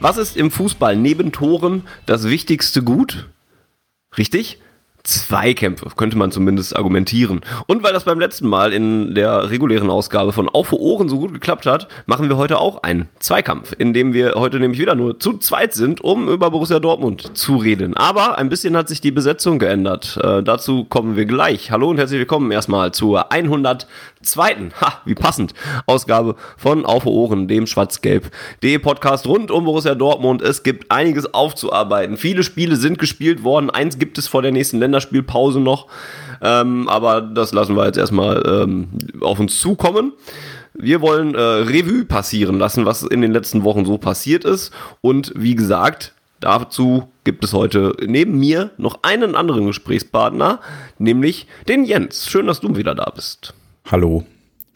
Was ist im Fußball neben Toren das wichtigste Gut? Richtig? Zweikämpfe, könnte man zumindest argumentieren. Und weil das beim letzten Mal in der regulären Ausgabe von Auf Ohren so gut geklappt hat, machen wir heute auch einen Zweikampf, in dem wir heute nämlich wieder nur zu zweit sind, um über Borussia Dortmund zu reden. Aber ein bisschen hat sich die Besetzung geändert. Äh, dazu kommen wir gleich. Hallo und herzlich willkommen erstmal zur 102. Ha, wie passend, Ausgabe von Auf Ohren, dem schwarz-gelb.de Podcast rund um Borussia Dortmund. Es gibt einiges aufzuarbeiten. Viele Spiele sind gespielt worden. Eins gibt es vor der nächsten Länder Länderspielpause noch. Ähm, aber das lassen wir jetzt erstmal ähm, auf uns zukommen. Wir wollen äh, Revue passieren lassen, was in den letzten Wochen so passiert ist. Und wie gesagt, dazu gibt es heute neben mir noch einen anderen Gesprächspartner, nämlich den Jens. Schön, dass du wieder da bist. Hallo.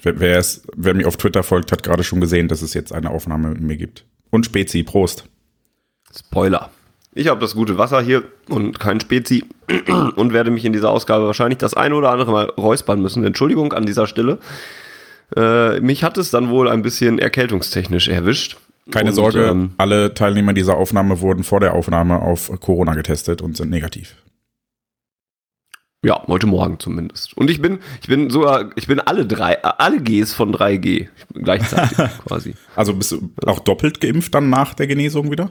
Wer, wer, es, wer mir auf Twitter folgt, hat gerade schon gesehen, dass es jetzt eine Aufnahme mit mir gibt. Und Spezi, Prost. Spoiler. Ich habe das gute Wasser hier und kein Spezi und werde mich in dieser Ausgabe wahrscheinlich das eine oder andere Mal räuspern müssen. Entschuldigung an dieser Stelle. Äh, mich hat es dann wohl ein bisschen erkältungstechnisch erwischt. Keine und, Sorge, ähm, alle Teilnehmer dieser Aufnahme wurden vor der Aufnahme auf Corona getestet und sind negativ. Ja, heute Morgen zumindest. Und ich bin, ich bin sogar, ich bin alle drei, alle Gs von 3G gleichzeitig quasi. Also bist du auch doppelt geimpft dann nach der Genesung wieder?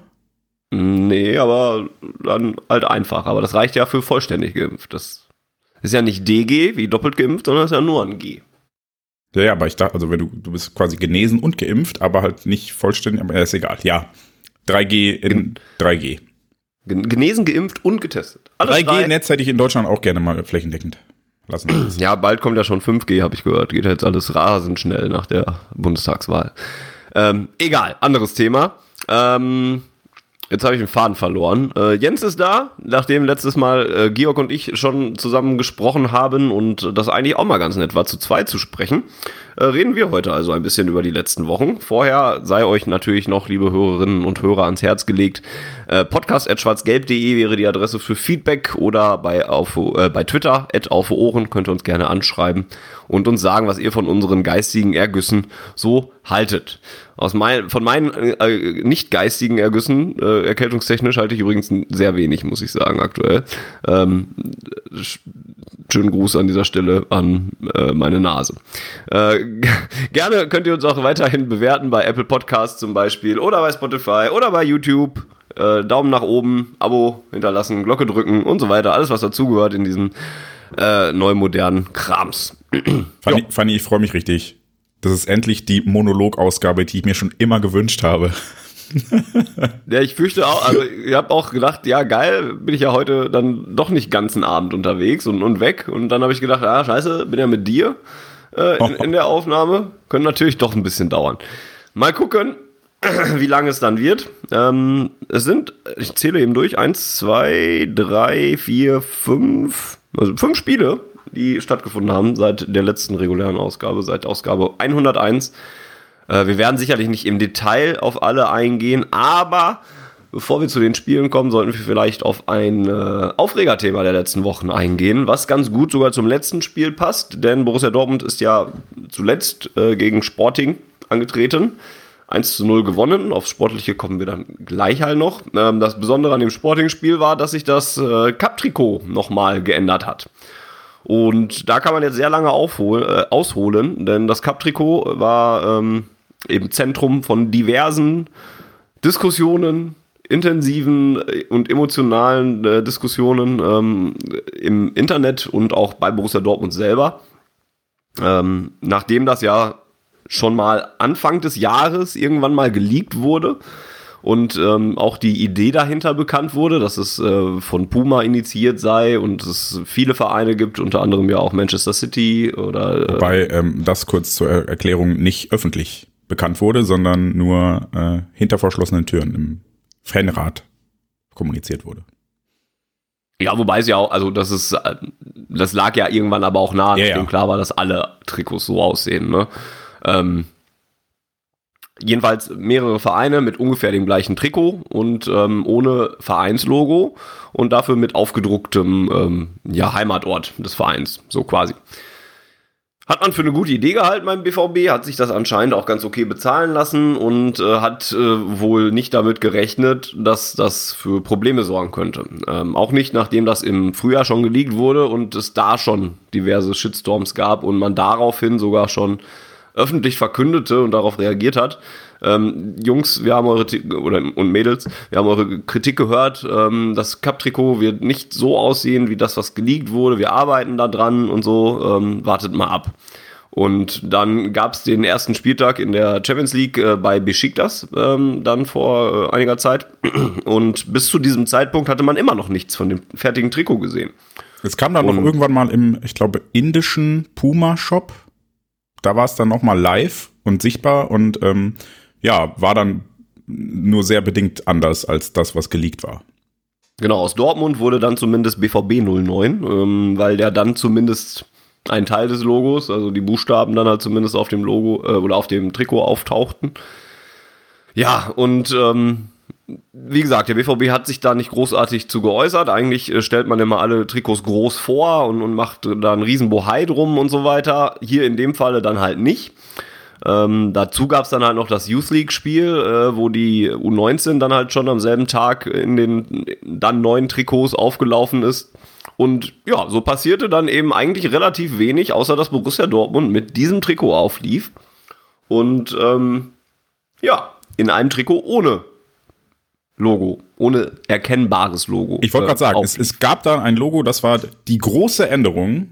Nee, aber dann halt einfach. Aber das reicht ja für vollständig geimpft. Das ist ja nicht DG wie doppelt geimpft, sondern ist ja nur ein G. Ja, ja, aber ich dachte, also wenn du, du bist quasi genesen und geimpft, aber halt nicht vollständig, aber ist egal. Ja. 3G in 3G. Genesen, geimpft und getestet. 3G-Netz hätte ich in Deutschland auch gerne mal flächendeckend lassen. Ja, bald kommt ja schon 5G, habe ich gehört. Geht jetzt alles rasend schnell nach der Bundestagswahl. Ähm, egal, anderes Thema. Ähm, Jetzt habe ich den Faden verloren. Äh, Jens ist da, nachdem letztes Mal äh, Georg und ich schon zusammen gesprochen haben und das eigentlich auch mal ganz nett war, zu zweit zu sprechen. Äh, reden wir heute also ein bisschen über die letzten Wochen. Vorher sei euch natürlich noch, liebe Hörerinnen und Hörer, ans Herz gelegt. Äh, podcast.schwarzgelb.de wäre die Adresse für Feedback oder bei, auf, äh, bei Twitter, at auf Ohren, könnt ihr uns gerne anschreiben und uns sagen, was ihr von unseren geistigen Ergüssen so haltet. Aus mein, von meinen äh, nicht geistigen Ergüssen, äh, erkältungstechnisch, halte ich übrigens sehr wenig, muss ich sagen, aktuell. Ähm, schönen Gruß an dieser Stelle an äh, meine Nase. Äh, gerne könnt ihr uns auch weiterhin bewerten bei Apple Podcasts zum Beispiel oder bei Spotify oder bei YouTube. Äh, Daumen nach oben, Abo hinterlassen, Glocke drücken und so weiter. Alles, was dazugehört in diesen äh, neu modernen Krams. Fanny, Fanny ich freue mich richtig. Das ist endlich die Monologausgabe, die ich mir schon immer gewünscht habe. ja, ich fürchte auch, also ich habe auch gedacht, ja geil, bin ich ja heute dann doch nicht ganzen Abend unterwegs und, und weg. Und dann habe ich gedacht, ja scheiße, bin ja mit dir äh, in, in der Aufnahme. Können natürlich doch ein bisschen dauern. Mal gucken, wie lange es dann wird. Ähm, es sind, ich zähle eben durch, eins, zwei, drei, vier, fünf, also fünf Spiele die stattgefunden haben seit der letzten regulären Ausgabe, seit Ausgabe 101. Äh, wir werden sicherlich nicht im Detail auf alle eingehen, aber bevor wir zu den Spielen kommen, sollten wir vielleicht auf ein äh, Aufregerthema der letzten Wochen eingehen, was ganz gut sogar zum letzten Spiel passt, denn Borussia Dortmund ist ja zuletzt äh, gegen Sporting angetreten. 1 zu 0 gewonnen. Aufs Sportliche kommen wir dann gleich halt noch. Ähm, das Besondere an dem Sporting-Spiel war, dass sich das Cup-Trikot nochmal geändert hat. Und da kann man jetzt sehr lange aufhol, äh, ausholen, denn das Cup-Trikot war ähm, eben Zentrum von diversen Diskussionen, intensiven äh, und emotionalen äh, Diskussionen ähm, im Internet und auch bei Borussia Dortmund selber. Ähm, nachdem das ja schon mal Anfang des Jahres irgendwann mal geleakt wurde, und ähm, auch die Idee dahinter bekannt wurde, dass es äh, von Puma initiiert sei und es viele Vereine gibt, unter anderem ja auch Manchester City oder. Äh Wobei ähm, das kurz zur Erklärung nicht öffentlich bekannt wurde, sondern nur äh, hinter verschlossenen Türen im Fanrat kommuniziert wurde. Ja, wobei es ja auch, also das ist, das lag ja irgendwann aber auch nah, Ja, ja. klar war, dass alle Trikots so aussehen. Ne? Ähm, jedenfalls mehrere Vereine mit ungefähr dem gleichen Trikot und ähm, ohne Vereinslogo und dafür mit aufgedrucktem ähm, ja, Heimatort des Vereins, so quasi. Hat man für eine gute Idee gehalten beim BVB, hat sich das anscheinend auch ganz okay bezahlen lassen und äh, hat äh, wohl nicht damit gerechnet, dass das für Probleme sorgen könnte. Ähm, auch nicht, nachdem das im Frühjahr schon geleakt wurde und es da schon diverse Shitstorms gab und man daraufhin sogar schon öffentlich verkündete und darauf reagiert hat. Ähm, Jungs, wir haben eure oder und Mädels, wir haben eure Kritik gehört. Ähm, das Cup-Trikot wird nicht so aussehen wie das, was geleakt wurde. Wir arbeiten da dran und so. Ähm, wartet mal ab. Und dann gab es den ersten Spieltag in der Champions League äh, bei Besiktas ähm, dann vor äh, einiger Zeit. Und bis zu diesem Zeitpunkt hatte man immer noch nichts von dem fertigen Trikot gesehen. Es kam dann noch Und- irgendwann mal im, ich glaube, indischen Puma-Shop. Da war es dann noch mal live und sichtbar und ähm, ja, war dann nur sehr bedingt anders als das, was geleakt war. Genau, aus Dortmund wurde dann zumindest BVB 09, ähm, weil der dann zumindest ein Teil des Logos, also die Buchstaben dann halt zumindest auf dem Logo äh, oder auf dem Trikot auftauchten. Ja, und ähm, wie gesagt, der BVB hat sich da nicht großartig zu geäußert. Eigentlich äh, stellt man immer alle Trikots groß vor und, und macht da einen riesen Bohai drum und so weiter. Hier in dem Falle dann halt nicht. Ähm, dazu gab es dann halt noch das Youth League-Spiel, äh, wo die U19 dann halt schon am selben Tag in den dann neuen Trikots aufgelaufen ist. Und ja, so passierte dann eben eigentlich relativ wenig, außer dass Borussia Dortmund mit diesem Trikot auflief. Und ähm, ja, in einem Trikot ohne Logo, ohne erkennbares Logo. Ich wollte äh, gerade sagen, es, es gab da ein Logo, das war die große Änderung,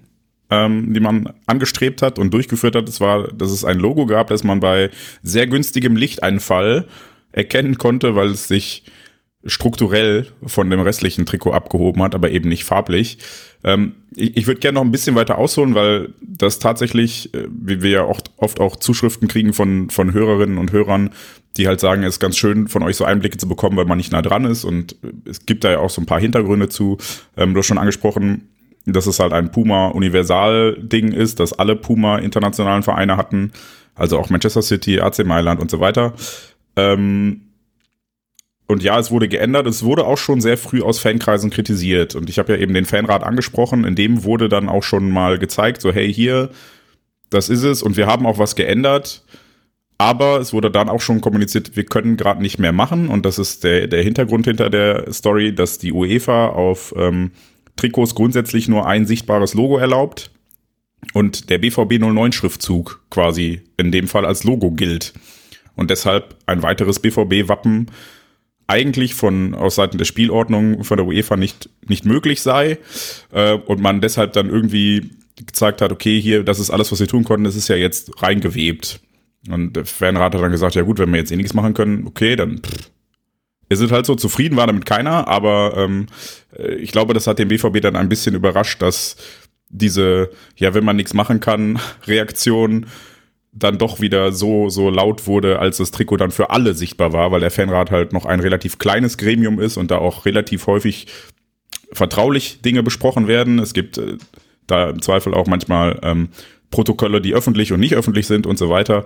ähm, die man angestrebt hat und durchgeführt hat. Es war, dass es ein Logo gab, das man bei sehr günstigem Lichteinfall erkennen konnte, weil es sich strukturell von dem restlichen Trikot abgehoben hat, aber eben nicht farblich. Ähm, ich ich würde gerne noch ein bisschen weiter ausholen, weil das tatsächlich, äh, wie wir ja oft, oft auch Zuschriften kriegen von, von Hörerinnen und Hörern, die halt sagen, es ist ganz schön von euch so Einblicke zu bekommen, weil man nicht nah dran ist und es gibt da ja auch so ein paar Hintergründe zu. Ähm, du hast schon angesprochen, dass es halt ein Puma-Universal-Ding ist, dass alle Puma-internationalen Vereine hatten, also auch Manchester City, AC Mailand und so weiter. Ähm, und ja, es wurde geändert. Es wurde auch schon sehr früh aus Fankreisen kritisiert. Und ich habe ja eben den Fanrat angesprochen. In dem wurde dann auch schon mal gezeigt, so hey, hier, das ist es. Und wir haben auch was geändert. Aber es wurde dann auch schon kommuniziert, wir können gerade nicht mehr machen. Und das ist der, der Hintergrund hinter der Story, dass die UEFA auf ähm, Trikots grundsätzlich nur ein sichtbares Logo erlaubt. Und der BVB 09 Schriftzug quasi in dem Fall als Logo gilt. Und deshalb ein weiteres BVB-Wappen eigentlich von aus Seiten der Spielordnung von der UEFA nicht nicht möglich sei äh, und man deshalb dann irgendwie gezeigt hat, okay, hier, das ist alles, was wir tun konnten, das ist ja jetzt reingewebt. Und der Fanrat hat dann gesagt, ja gut, wenn wir jetzt eh nichts machen können, okay, dann pff. Wir sind halt so zufrieden, war damit keiner, aber ähm, äh, ich glaube, das hat den BVB dann ein bisschen überrascht, dass diese, ja, wenn man nichts machen kann, Reaktion dann doch wieder so, so laut wurde, als das Trikot dann für alle sichtbar war, weil der Fanrat halt noch ein relativ kleines Gremium ist und da auch relativ häufig vertraulich Dinge besprochen werden. Es gibt äh, da im Zweifel auch manchmal ähm, Protokolle, die öffentlich und nicht öffentlich sind und so weiter.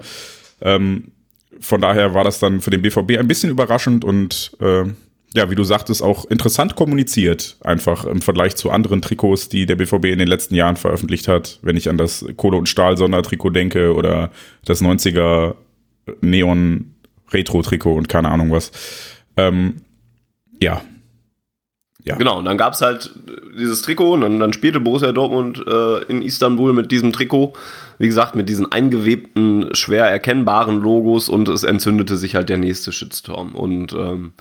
Ähm, von daher war das dann für den BVB ein bisschen überraschend und äh, ja, wie du sagtest, auch interessant kommuniziert, einfach im Vergleich zu anderen Trikots, die der BVB in den letzten Jahren veröffentlicht hat. Wenn ich an das Kohle- und Stahl-Sondertrikot denke oder das 90er Neon-Retro-Trikot und keine Ahnung was. Ähm, ja. Ja. Genau, und dann gab es halt dieses Trikot und dann, dann spielte Borussia Dortmund äh, in Istanbul mit diesem Trikot, wie gesagt, mit diesen eingewebten, schwer erkennbaren Logos und es entzündete sich halt der nächste Shitstorm. Und ähm,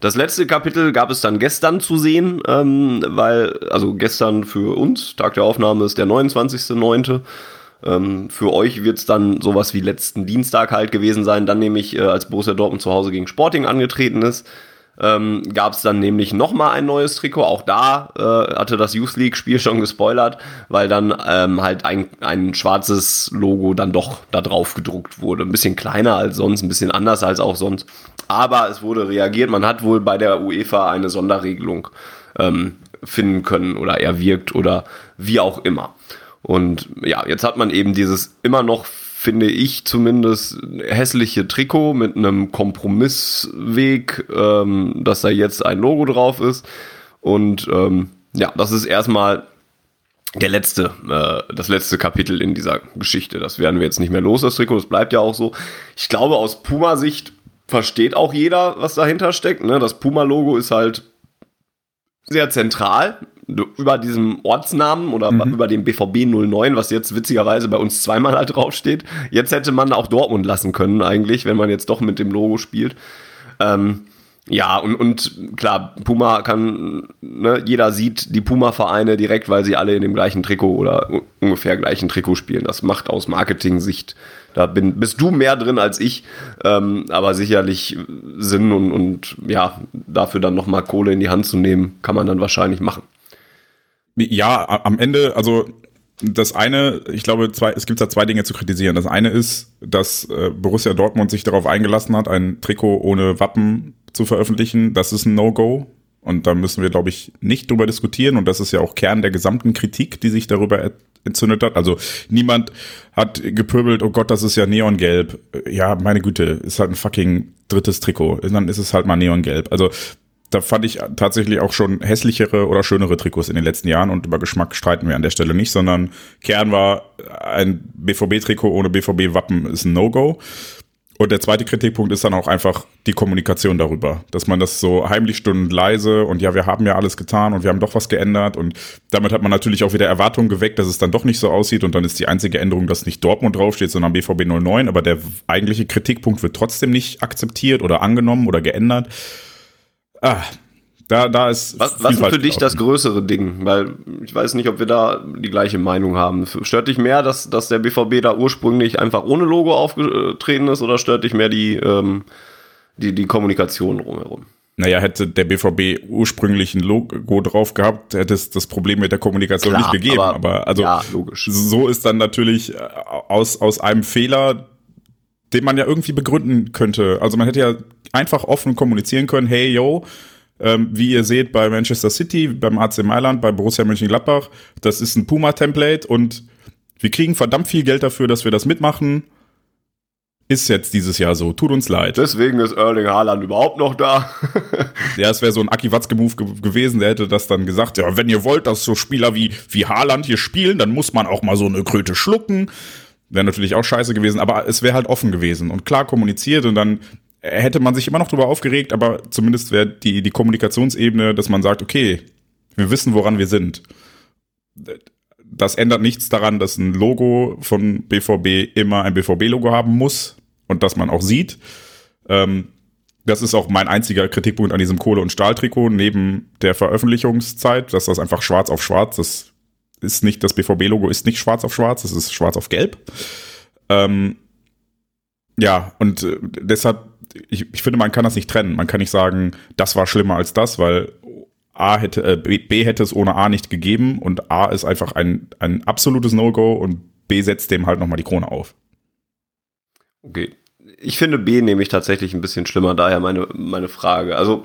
das letzte Kapitel gab es dann gestern zu sehen, ähm, weil, also gestern für uns, Tag der Aufnahme ist der 29.09. Ähm, für euch wird es dann sowas wie letzten Dienstag halt gewesen sein, dann nämlich äh, als Borussia Dortmund zu Hause gegen Sporting angetreten ist. Ähm, gab es dann nämlich nochmal ein neues Trikot. Auch da äh, hatte das Youth League-Spiel schon gespoilert, weil dann ähm, halt ein, ein schwarzes Logo dann doch da drauf gedruckt wurde. Ein bisschen kleiner als sonst, ein bisschen anders als auch sonst. Aber es wurde reagiert. Man hat wohl bei der UEFA eine Sonderregelung ähm, finden können oder erwirkt oder wie auch immer. Und ja, jetzt hat man eben dieses immer noch finde ich zumindest, hässliche Trikot mit einem Kompromissweg, ähm, dass da jetzt ein Logo drauf ist. Und ähm, ja, das ist erstmal der letzte, äh, das letzte Kapitel in dieser Geschichte. Das werden wir jetzt nicht mehr los, das Trikot, das bleibt ja auch so. Ich glaube, aus Puma-Sicht versteht auch jeder, was dahinter steckt. Ne? Das Puma-Logo ist halt sehr zentral über diesem Ortsnamen oder mhm. über dem BVB 09, was jetzt witzigerweise bei uns zweimal halt draufsteht. Jetzt hätte man auch Dortmund lassen können eigentlich, wenn man jetzt doch mit dem Logo spielt. Ähm, ja, und, und klar, Puma kann, ne, jeder sieht die Puma-Vereine direkt, weil sie alle in dem gleichen Trikot oder ungefähr gleichen Trikot spielen. Das macht aus Marketing-Sicht, da bin, bist du mehr drin als ich, ähm, aber sicherlich Sinn und, und ja, dafür dann nochmal Kohle in die Hand zu nehmen, kann man dann wahrscheinlich machen. Ja, am Ende, also das eine, ich glaube, zwei, es gibt da zwei Dinge zu kritisieren. Das eine ist, dass äh, Borussia Dortmund sich darauf eingelassen hat, ein Trikot ohne Wappen zu veröffentlichen. Das ist ein No-Go. Und da müssen wir, glaube ich, nicht drüber diskutieren. Und das ist ja auch Kern der gesamten Kritik, die sich darüber entzündet hat. Also niemand hat gepöbelt, oh Gott, das ist ja neongelb. Ja, meine Güte, ist halt ein fucking drittes Trikot. Dann ist es halt mal neongelb. Also da fand ich tatsächlich auch schon hässlichere oder schönere Trikots in den letzten Jahren und über Geschmack streiten wir an der Stelle nicht, sondern Kern war ein BVB-Trikot ohne BVB-Wappen ist ein No-Go. Und der zweite Kritikpunkt ist dann auch einfach die Kommunikation darüber, dass man das so heimlich stund leise und ja, wir haben ja alles getan und wir haben doch was geändert und damit hat man natürlich auch wieder Erwartungen geweckt, dass es dann doch nicht so aussieht und dann ist die einzige Änderung, dass nicht Dortmund draufsteht, sondern BVB 09, aber der eigentliche Kritikpunkt wird trotzdem nicht akzeptiert oder angenommen oder geändert. Ah, da, da ist. Was, was ist für dich das größere Ding? Weil ich weiß nicht, ob wir da die gleiche Meinung haben. Stört dich mehr, dass, dass der BVB da ursprünglich einfach ohne Logo aufgetreten ist oder stört dich mehr die, ähm, die, die Kommunikation drumherum? Naja, hätte der BVB ursprünglich ein Logo drauf gehabt, hätte es das Problem mit der Kommunikation Klar, nicht gegeben. Aber, aber also ja, so ist dann natürlich äh, aus, aus einem Fehler, den man ja irgendwie begründen könnte. Also man hätte ja einfach offen kommunizieren können, hey, yo, ähm, wie ihr seht bei Manchester City, beim AC Mailand, bei Borussia Mönchengladbach, das ist ein Puma-Template und wir kriegen verdammt viel Geld dafür, dass wir das mitmachen. Ist jetzt dieses Jahr so. Tut uns leid. Deswegen ist Erling Haaland überhaupt noch da. ja, es wäre so ein Aki Watzke-Move ge gewesen. Der hätte das dann gesagt. Ja, wenn ihr wollt, dass so Spieler wie, wie Haaland hier spielen, dann muss man auch mal so eine Kröte schlucken. Wäre natürlich auch scheiße gewesen, aber es wäre halt offen gewesen und klar kommuniziert und dann hätte man sich immer noch darüber aufgeregt, aber zumindest wäre die, die Kommunikationsebene, dass man sagt, okay, wir wissen, woran wir sind. Das ändert nichts daran, dass ein Logo von BVB immer ein BVB-Logo haben muss und dass man auch sieht. Ähm, das ist auch mein einziger Kritikpunkt an diesem Kohle- und Stahltrikot neben der Veröffentlichungszeit, dass das einfach schwarz auf schwarz, das ist nicht, das BVB-Logo ist nicht schwarz auf schwarz, es ist schwarz auf gelb. Ähm, ja, und äh, deshalb, ich, ich finde, man kann das nicht trennen. Man kann nicht sagen, das war schlimmer als das, weil A hätte, äh, B hätte es ohne A nicht gegeben und A ist einfach ein, ein absolutes No-Go und B setzt dem halt nochmal die Krone auf. Okay. Ich finde B nämlich tatsächlich ein bisschen schlimmer, daher meine, meine Frage. Also,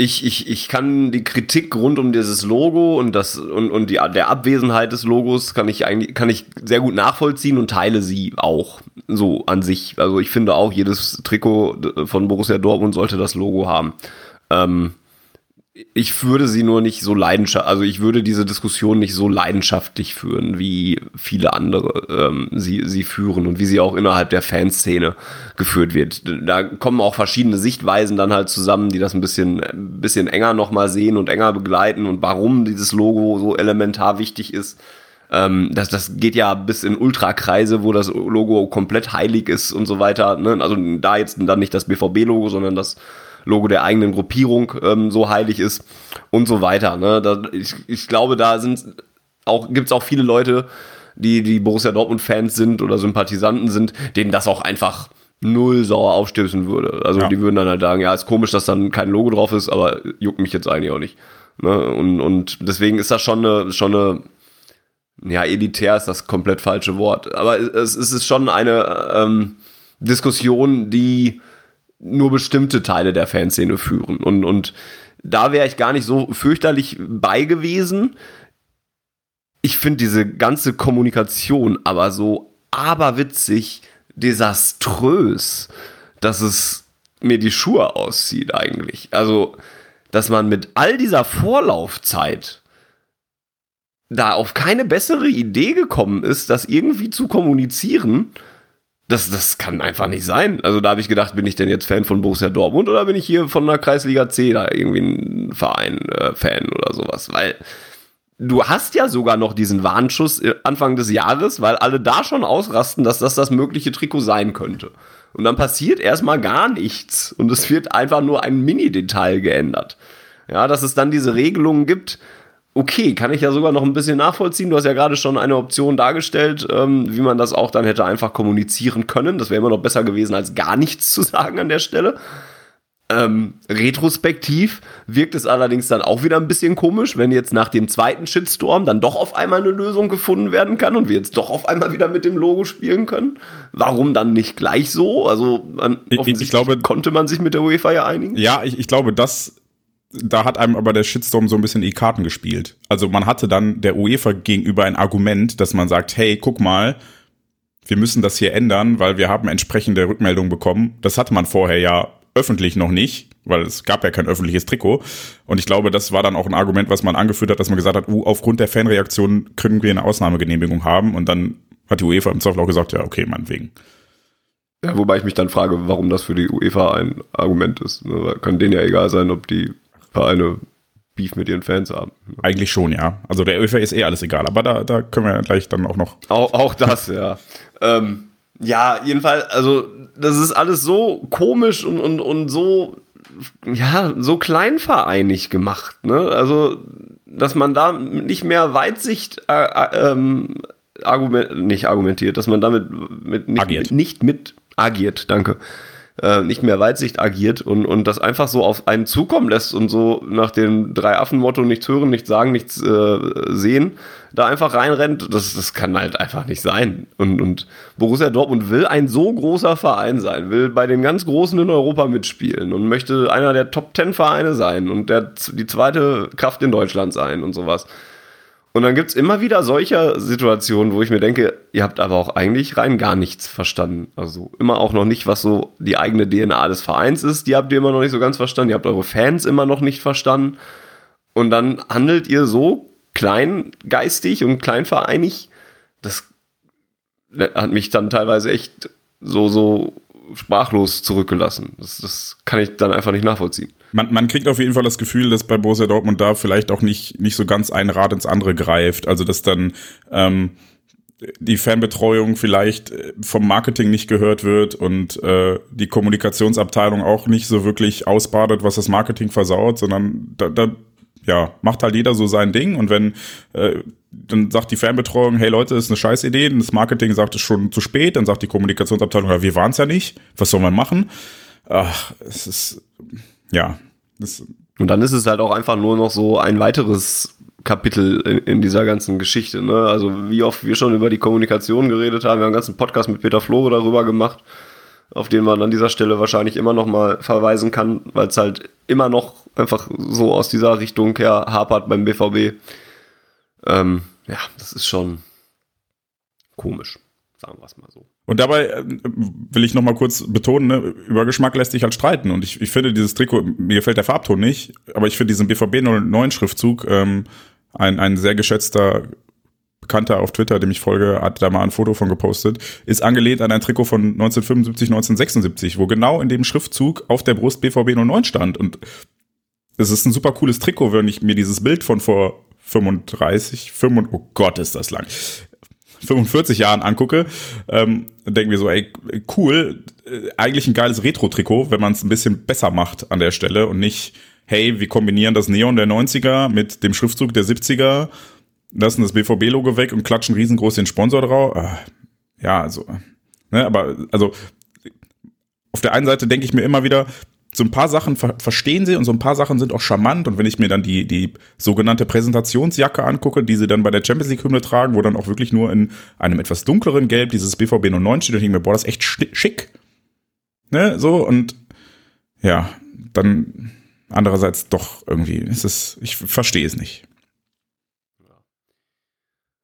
ich, ich, ich kann die Kritik rund um dieses Logo und das und, und die der Abwesenheit des Logos kann ich eigentlich kann ich sehr gut nachvollziehen und teile sie auch so an sich. Also ich finde auch jedes Trikot von Borussia Dortmund sollte das Logo haben. Ähm, ich würde sie nur nicht so leidenschaftlich, also ich würde diese Diskussion nicht so leidenschaftlich führen, wie viele andere ähm, sie, sie führen und wie sie auch innerhalb der Fanszene geführt wird. Da kommen auch verschiedene Sichtweisen dann halt zusammen, die das ein bisschen, ein bisschen enger nochmal sehen und enger begleiten und warum dieses Logo so elementar wichtig ist. Ähm, das, das geht ja bis in Ultrakreise, wo das Logo komplett heilig ist und so weiter. Ne? Also da jetzt dann nicht das BVB-Logo, sondern das Logo der eigenen Gruppierung ähm, so heilig ist und so weiter. Ne? Da, ich, ich glaube, da sind auch, gibt es auch viele Leute, die, die Borussia Dortmund-Fans sind oder Sympathisanten sind, denen das auch einfach null sauer aufstößen würde. Also ja. die würden dann halt sagen, ja, ist komisch, dass dann kein Logo drauf ist, aber juckt mich jetzt eigentlich auch nicht. Ne? Und, und deswegen ist das schon eine, schon eine, ja, elitär ist das komplett falsche Wort. Aber es, es ist schon eine ähm, Diskussion, die nur bestimmte Teile der Fanszene führen. Und, und da wäre ich gar nicht so fürchterlich bei gewesen. Ich finde diese ganze Kommunikation aber so aberwitzig, desaströs, dass es mir die Schuhe auszieht eigentlich. Also, dass man mit all dieser Vorlaufzeit da auf keine bessere Idee gekommen ist, das irgendwie zu kommunizieren, das, das kann einfach nicht sein. Also da habe ich gedacht, bin ich denn jetzt Fan von Borussia Dortmund oder bin ich hier von der Kreisliga C da irgendwie ein Verein, äh, Fan oder sowas? Weil du hast ja sogar noch diesen Warnschuss äh, Anfang des Jahres, weil alle da schon ausrasten, dass das das mögliche Trikot sein könnte. Und dann passiert erstmal gar nichts und es wird einfach nur ein Mini-Detail geändert. Ja, dass es dann diese Regelungen gibt, okay, kann ich ja sogar noch ein bisschen nachvollziehen. Du hast ja gerade schon eine Option dargestellt, ähm, wie man das auch dann hätte einfach kommunizieren können. Das wäre immer noch besser gewesen, als gar nichts zu sagen an der Stelle. Ähm, retrospektiv wirkt es allerdings dann auch wieder ein bisschen komisch, wenn jetzt nach dem zweiten Shitstorm dann doch auf einmal eine Lösung gefunden werden kann und wir jetzt doch auf einmal wieder mit dem Logo spielen können. Warum dann nicht gleich so? Also man, ich, ich glaube, konnte man sich mit der UEFA ja einigen. Ja, ich, ich glaube, das da hat einem aber der Shitstorm so ein bisschen die Karten gespielt. Also man hatte dann der UEFA gegenüber ein Argument, dass man sagt, hey, guck mal, wir müssen das hier ändern, weil wir haben entsprechende Rückmeldungen bekommen. Das hatte man vorher ja öffentlich noch nicht, weil es gab ja kein öffentliches Trikot. Und ich glaube, das war dann auch ein Argument, was man angeführt hat, dass man gesagt hat, uh, aufgrund der Fanreaktion können wir eine Ausnahmegenehmigung haben. Und dann hat die UEFA im Zweifel auch gesagt, ja, okay, meinetwegen. Ja, wobei ich mich dann frage, warum das für die UEFA ein Argument ist. Ne, kann denen ja egal sein, ob die Vereine Beef mit ihren Fans haben. Eigentlich schon, ja. Also der UEFA ist eh alles egal, aber da, da können wir gleich dann auch noch. Auch, auch das, ja. ähm, ja, jedenfalls, also das ist alles so komisch und, und, und so, ja, so kleinvereinig gemacht, ne? Also, dass man da nicht mehr Weitsicht äh, äh, ähm, argument, nicht argumentiert, dass man damit mit, nicht, agiert. nicht mit agiert, danke äh, nicht mehr Weitsicht agiert und, und das einfach so auf einen zukommen lässt und so nach dem Drei-Affen-Motto nichts hören, nichts sagen, nichts äh, sehen, da einfach reinrennt, das, das kann halt einfach nicht sein. Und, und Borussia Dortmund will ein so großer Verein sein, will bei den ganz Großen in Europa mitspielen und möchte einer der Top-Ten-Vereine sein und der, die zweite Kraft in Deutschland sein und sowas. Und dann gibt es immer wieder solcher Situationen, wo ich mir denke, ihr habt aber auch eigentlich rein gar nichts verstanden. Also immer auch noch nicht, was so die eigene DNA des Vereins ist, die habt ihr immer noch nicht so ganz verstanden. Ihr habt eure Fans immer noch nicht verstanden. Und dann handelt ihr so kleingeistig und kleinvereinig. Das hat mich dann teilweise echt so, so sprachlos zurückgelassen. Das, das kann ich dann einfach nicht nachvollziehen. Man, man kriegt auf jeden Fall das Gefühl, dass bei Borussia Dortmund da vielleicht auch nicht, nicht so ganz ein Rad ins andere greift. Also dass dann ähm, die Fanbetreuung vielleicht äh, vom Marketing nicht gehört wird und äh, die Kommunikationsabteilung auch nicht so wirklich ausbadet, was das Marketing versaut, sondern da, da ja, macht halt jeder so sein Ding und wenn äh, dann sagt die Fanbetreuung, hey Leute, ist eine scheiß Idee, und das Marketing sagt es schon zu spät, dann sagt die Kommunikationsabteilung, ja, wir waren es ja nicht, was soll man machen? Ach, es ist, ja. Das und dann ist es halt auch einfach nur noch so ein weiteres Kapitel in, in, dieser ganzen Geschichte. Ne? Also wie oft wir schon über die Kommunikation geredet haben, wir haben einen ganzen Podcast mit Peter Flore darüber gemacht, auf den man an dieser Stelle wahrscheinlich immer noch mal verweisen kann, weil es halt immer noch einfach so aus dieser Richtung her hapert beim BVB. Ähm, ja, das ist schon komisch, sagen wir es mal so. Und dabei äh, will ich noch mal kurz betonen, ne, über Geschmack lässt sich halt streiten. Und ich, ich finde dieses Trikot, mir gefällt der Farbton nicht, aber ich finde diesen BVB 09 Schriftzug, ähm, ein, ein sehr geschätzter Bekannter auf Twitter, dem ich folge, hat da mal ein Foto von gepostet, ist angelehnt an ein Trikot von 1975, 1976, wo genau in dem Schriftzug auf der Brust BVB 09 stand. Und es ist ein super cooles Trikot, wenn ich mir dieses Bild von vor 35, 35, oh Gott, ist das lang. 45 Jahren angucke, ähm, denken wir so, ey, cool, äh, eigentlich ein geiles Retro-Trikot, wenn man es ein bisschen besser macht an der Stelle und nicht, hey, wir kombinieren das Neon der 90er mit dem Schriftzug der 70er, lassen das BVB-Logo weg und klatschen riesengroß den Sponsor drauf. Ah, ja, also, ne, aber, also, auf der einen Seite denke ich mir immer wieder, so ein paar Sachen ver verstehen sie und so ein paar Sachen sind auch charmant. Und wenn ich mir dann die, die sogenannte Präsentationsjacke angucke, die sie dann bei der Champions League-Hymne tragen, wo dann auch wirklich nur in einem etwas dunkleren Gelb dieses BVB 09 steht, und ich denke mir, boah, das ist echt schick. Ne, so, und ja, dann andererseits doch irgendwie, ist es, ich verstehe es nicht.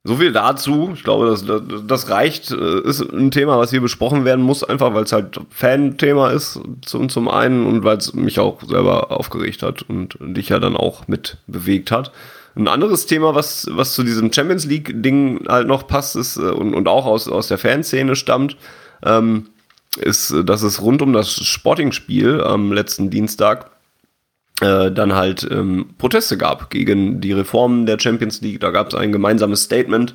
So viel dazu. Ich glaube, das, das reicht. Äh, ist ein Thema, was hier besprochen werden muss, einfach weil es halt Fan-Thema ist, zum, zum einen, und weil es mich auch selber aufgeregt hat und dich ja dann auch mit bewegt hat. Ein anderes Thema, was, was zu diesem Champions League-Ding halt noch passt, ist äh, und, und auch aus, aus der Fanszene stammt, ähm, ist, dass es rund um das Sporting-Spiel am letzten Dienstag äh, dann halt ähm, Proteste gab gegen die Reformen der Champions League. Da gab es ein gemeinsames Statement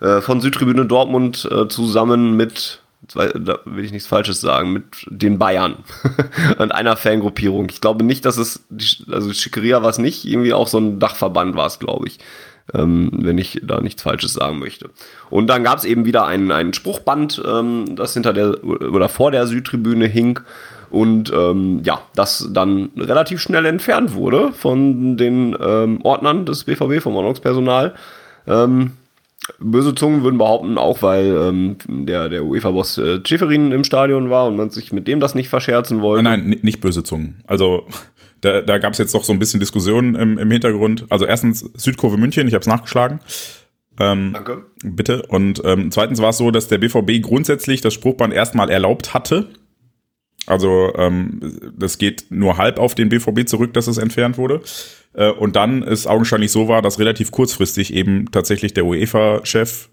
äh, von Südtribüne Dortmund äh, zusammen mit, da will ich nichts Falsches sagen, mit den Bayern und einer Fangruppierung. Ich glaube nicht, dass es, also Schickeria war es nicht, irgendwie auch so ein Dachverband war es, glaube ich. Ähm, wenn ich da nichts Falsches sagen möchte. Und dann gab es eben wieder ein, ein Spruchband, ähm, das hinter der oder vor der Südtribüne hing und ähm, ja, das dann relativ schnell entfernt wurde von den ähm, Ordnern des BVB, vom Ordnungspersonal. Ähm, böse Zungen würden behaupten, auch weil ähm, der, der UEFA-Boss äh, Schäferin im Stadion war und man sich mit dem das nicht verscherzen wollte. Nein, nein, nicht böse Zungen. Also da, da gab es jetzt doch so ein bisschen Diskussionen im, im Hintergrund. Also erstens Südkurve München, ich habe es nachgeschlagen. Ähm, Danke. Bitte. Und ähm, zweitens war es so, dass der BVB grundsätzlich das Spruchband erstmal erlaubt hatte also ähm, das geht nur halb auf den BVB zurück, dass es entfernt wurde. Äh, und dann ist augenscheinlich so war, dass relativ kurzfristig eben tatsächlich der UEFA-Chef,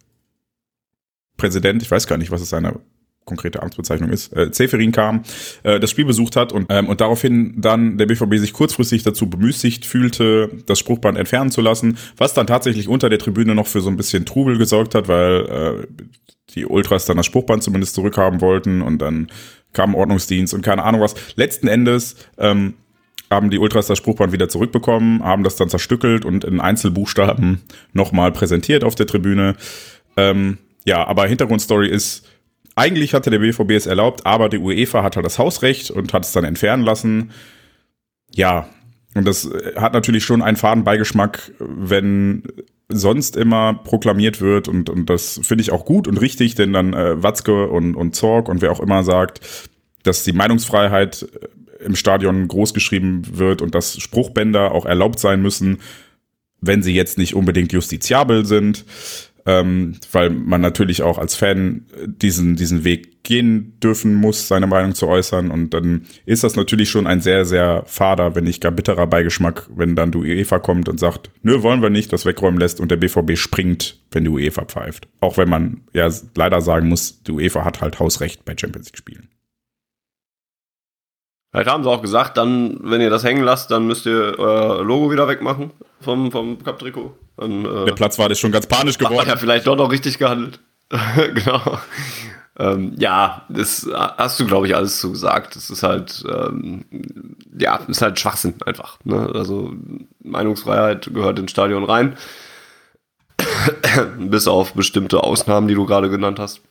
Präsident, ich weiß gar nicht, was es seine konkrete Amtsbezeichnung ist, äh, Zeferin kam, äh, das Spiel besucht hat und, ähm, und daraufhin dann der BVB sich kurzfristig dazu bemüßigt fühlte, das Spruchband entfernen zu lassen, was dann tatsächlich unter der Tribüne noch für so ein bisschen Trubel gesorgt hat, weil äh, die Ultras dann das Spruchband zumindest zurückhaben wollten und dann kam Ordnungsdienst und keine Ahnung was. Letzten Endes ähm, haben die Ultras das Spruchband wieder zurückbekommen, haben das dann zerstückelt und in Einzelbuchstaben nochmal präsentiert auf der Tribüne. Ähm, ja, aber Hintergrundstory ist, eigentlich hatte der BVB es erlaubt, aber die UEFA hat halt das Hausrecht und hat es dann entfernen lassen. Ja, und das hat natürlich schon einen Fadenbeigeschmack, wenn sonst immer proklamiert wird und, und das finde ich auch gut und richtig, denn dann äh, Watzke und, und Zorg und wer auch immer sagt, dass die Meinungsfreiheit äh, im Stadion großgeschrieben wird und dass Spruchbänder auch erlaubt sein müssen, wenn sie jetzt nicht unbedingt justiziabel sind ähm, weil man natürlich auch als Fan diesen, diesen Weg gehen dürfen muss, seine Meinung zu äußern. Und dann ist das natürlich schon ein sehr, sehr fader, wenn nicht gar bitterer Beigeschmack, wenn dann die UEFA kommt und sagt, nö, wollen wir nicht, das wegräumen lässt und der BVB springt, wenn die UEFA pfeift. Auch wenn man ja leider sagen muss, die UEFA hat halt Hausrecht bei Champions League Spielen. Vielleicht haben sie auch gesagt, dann, wenn ihr das hängen lasst, dann müsst ihr euer Logo wieder wegmachen vom, vom Cup-Trikot. Äh, Der Platz war das schon ganz panisch geworden. Hat ja vielleicht doch noch richtig gehandelt. genau. Ähm, ja, das hast du, glaube ich, alles zu gesagt. Das ist halt, ähm, ja, ist halt Schwachsinn einfach. Ne? Also Meinungsfreiheit gehört ins Stadion rein. Bis auf bestimmte Ausnahmen, die du gerade genannt hast.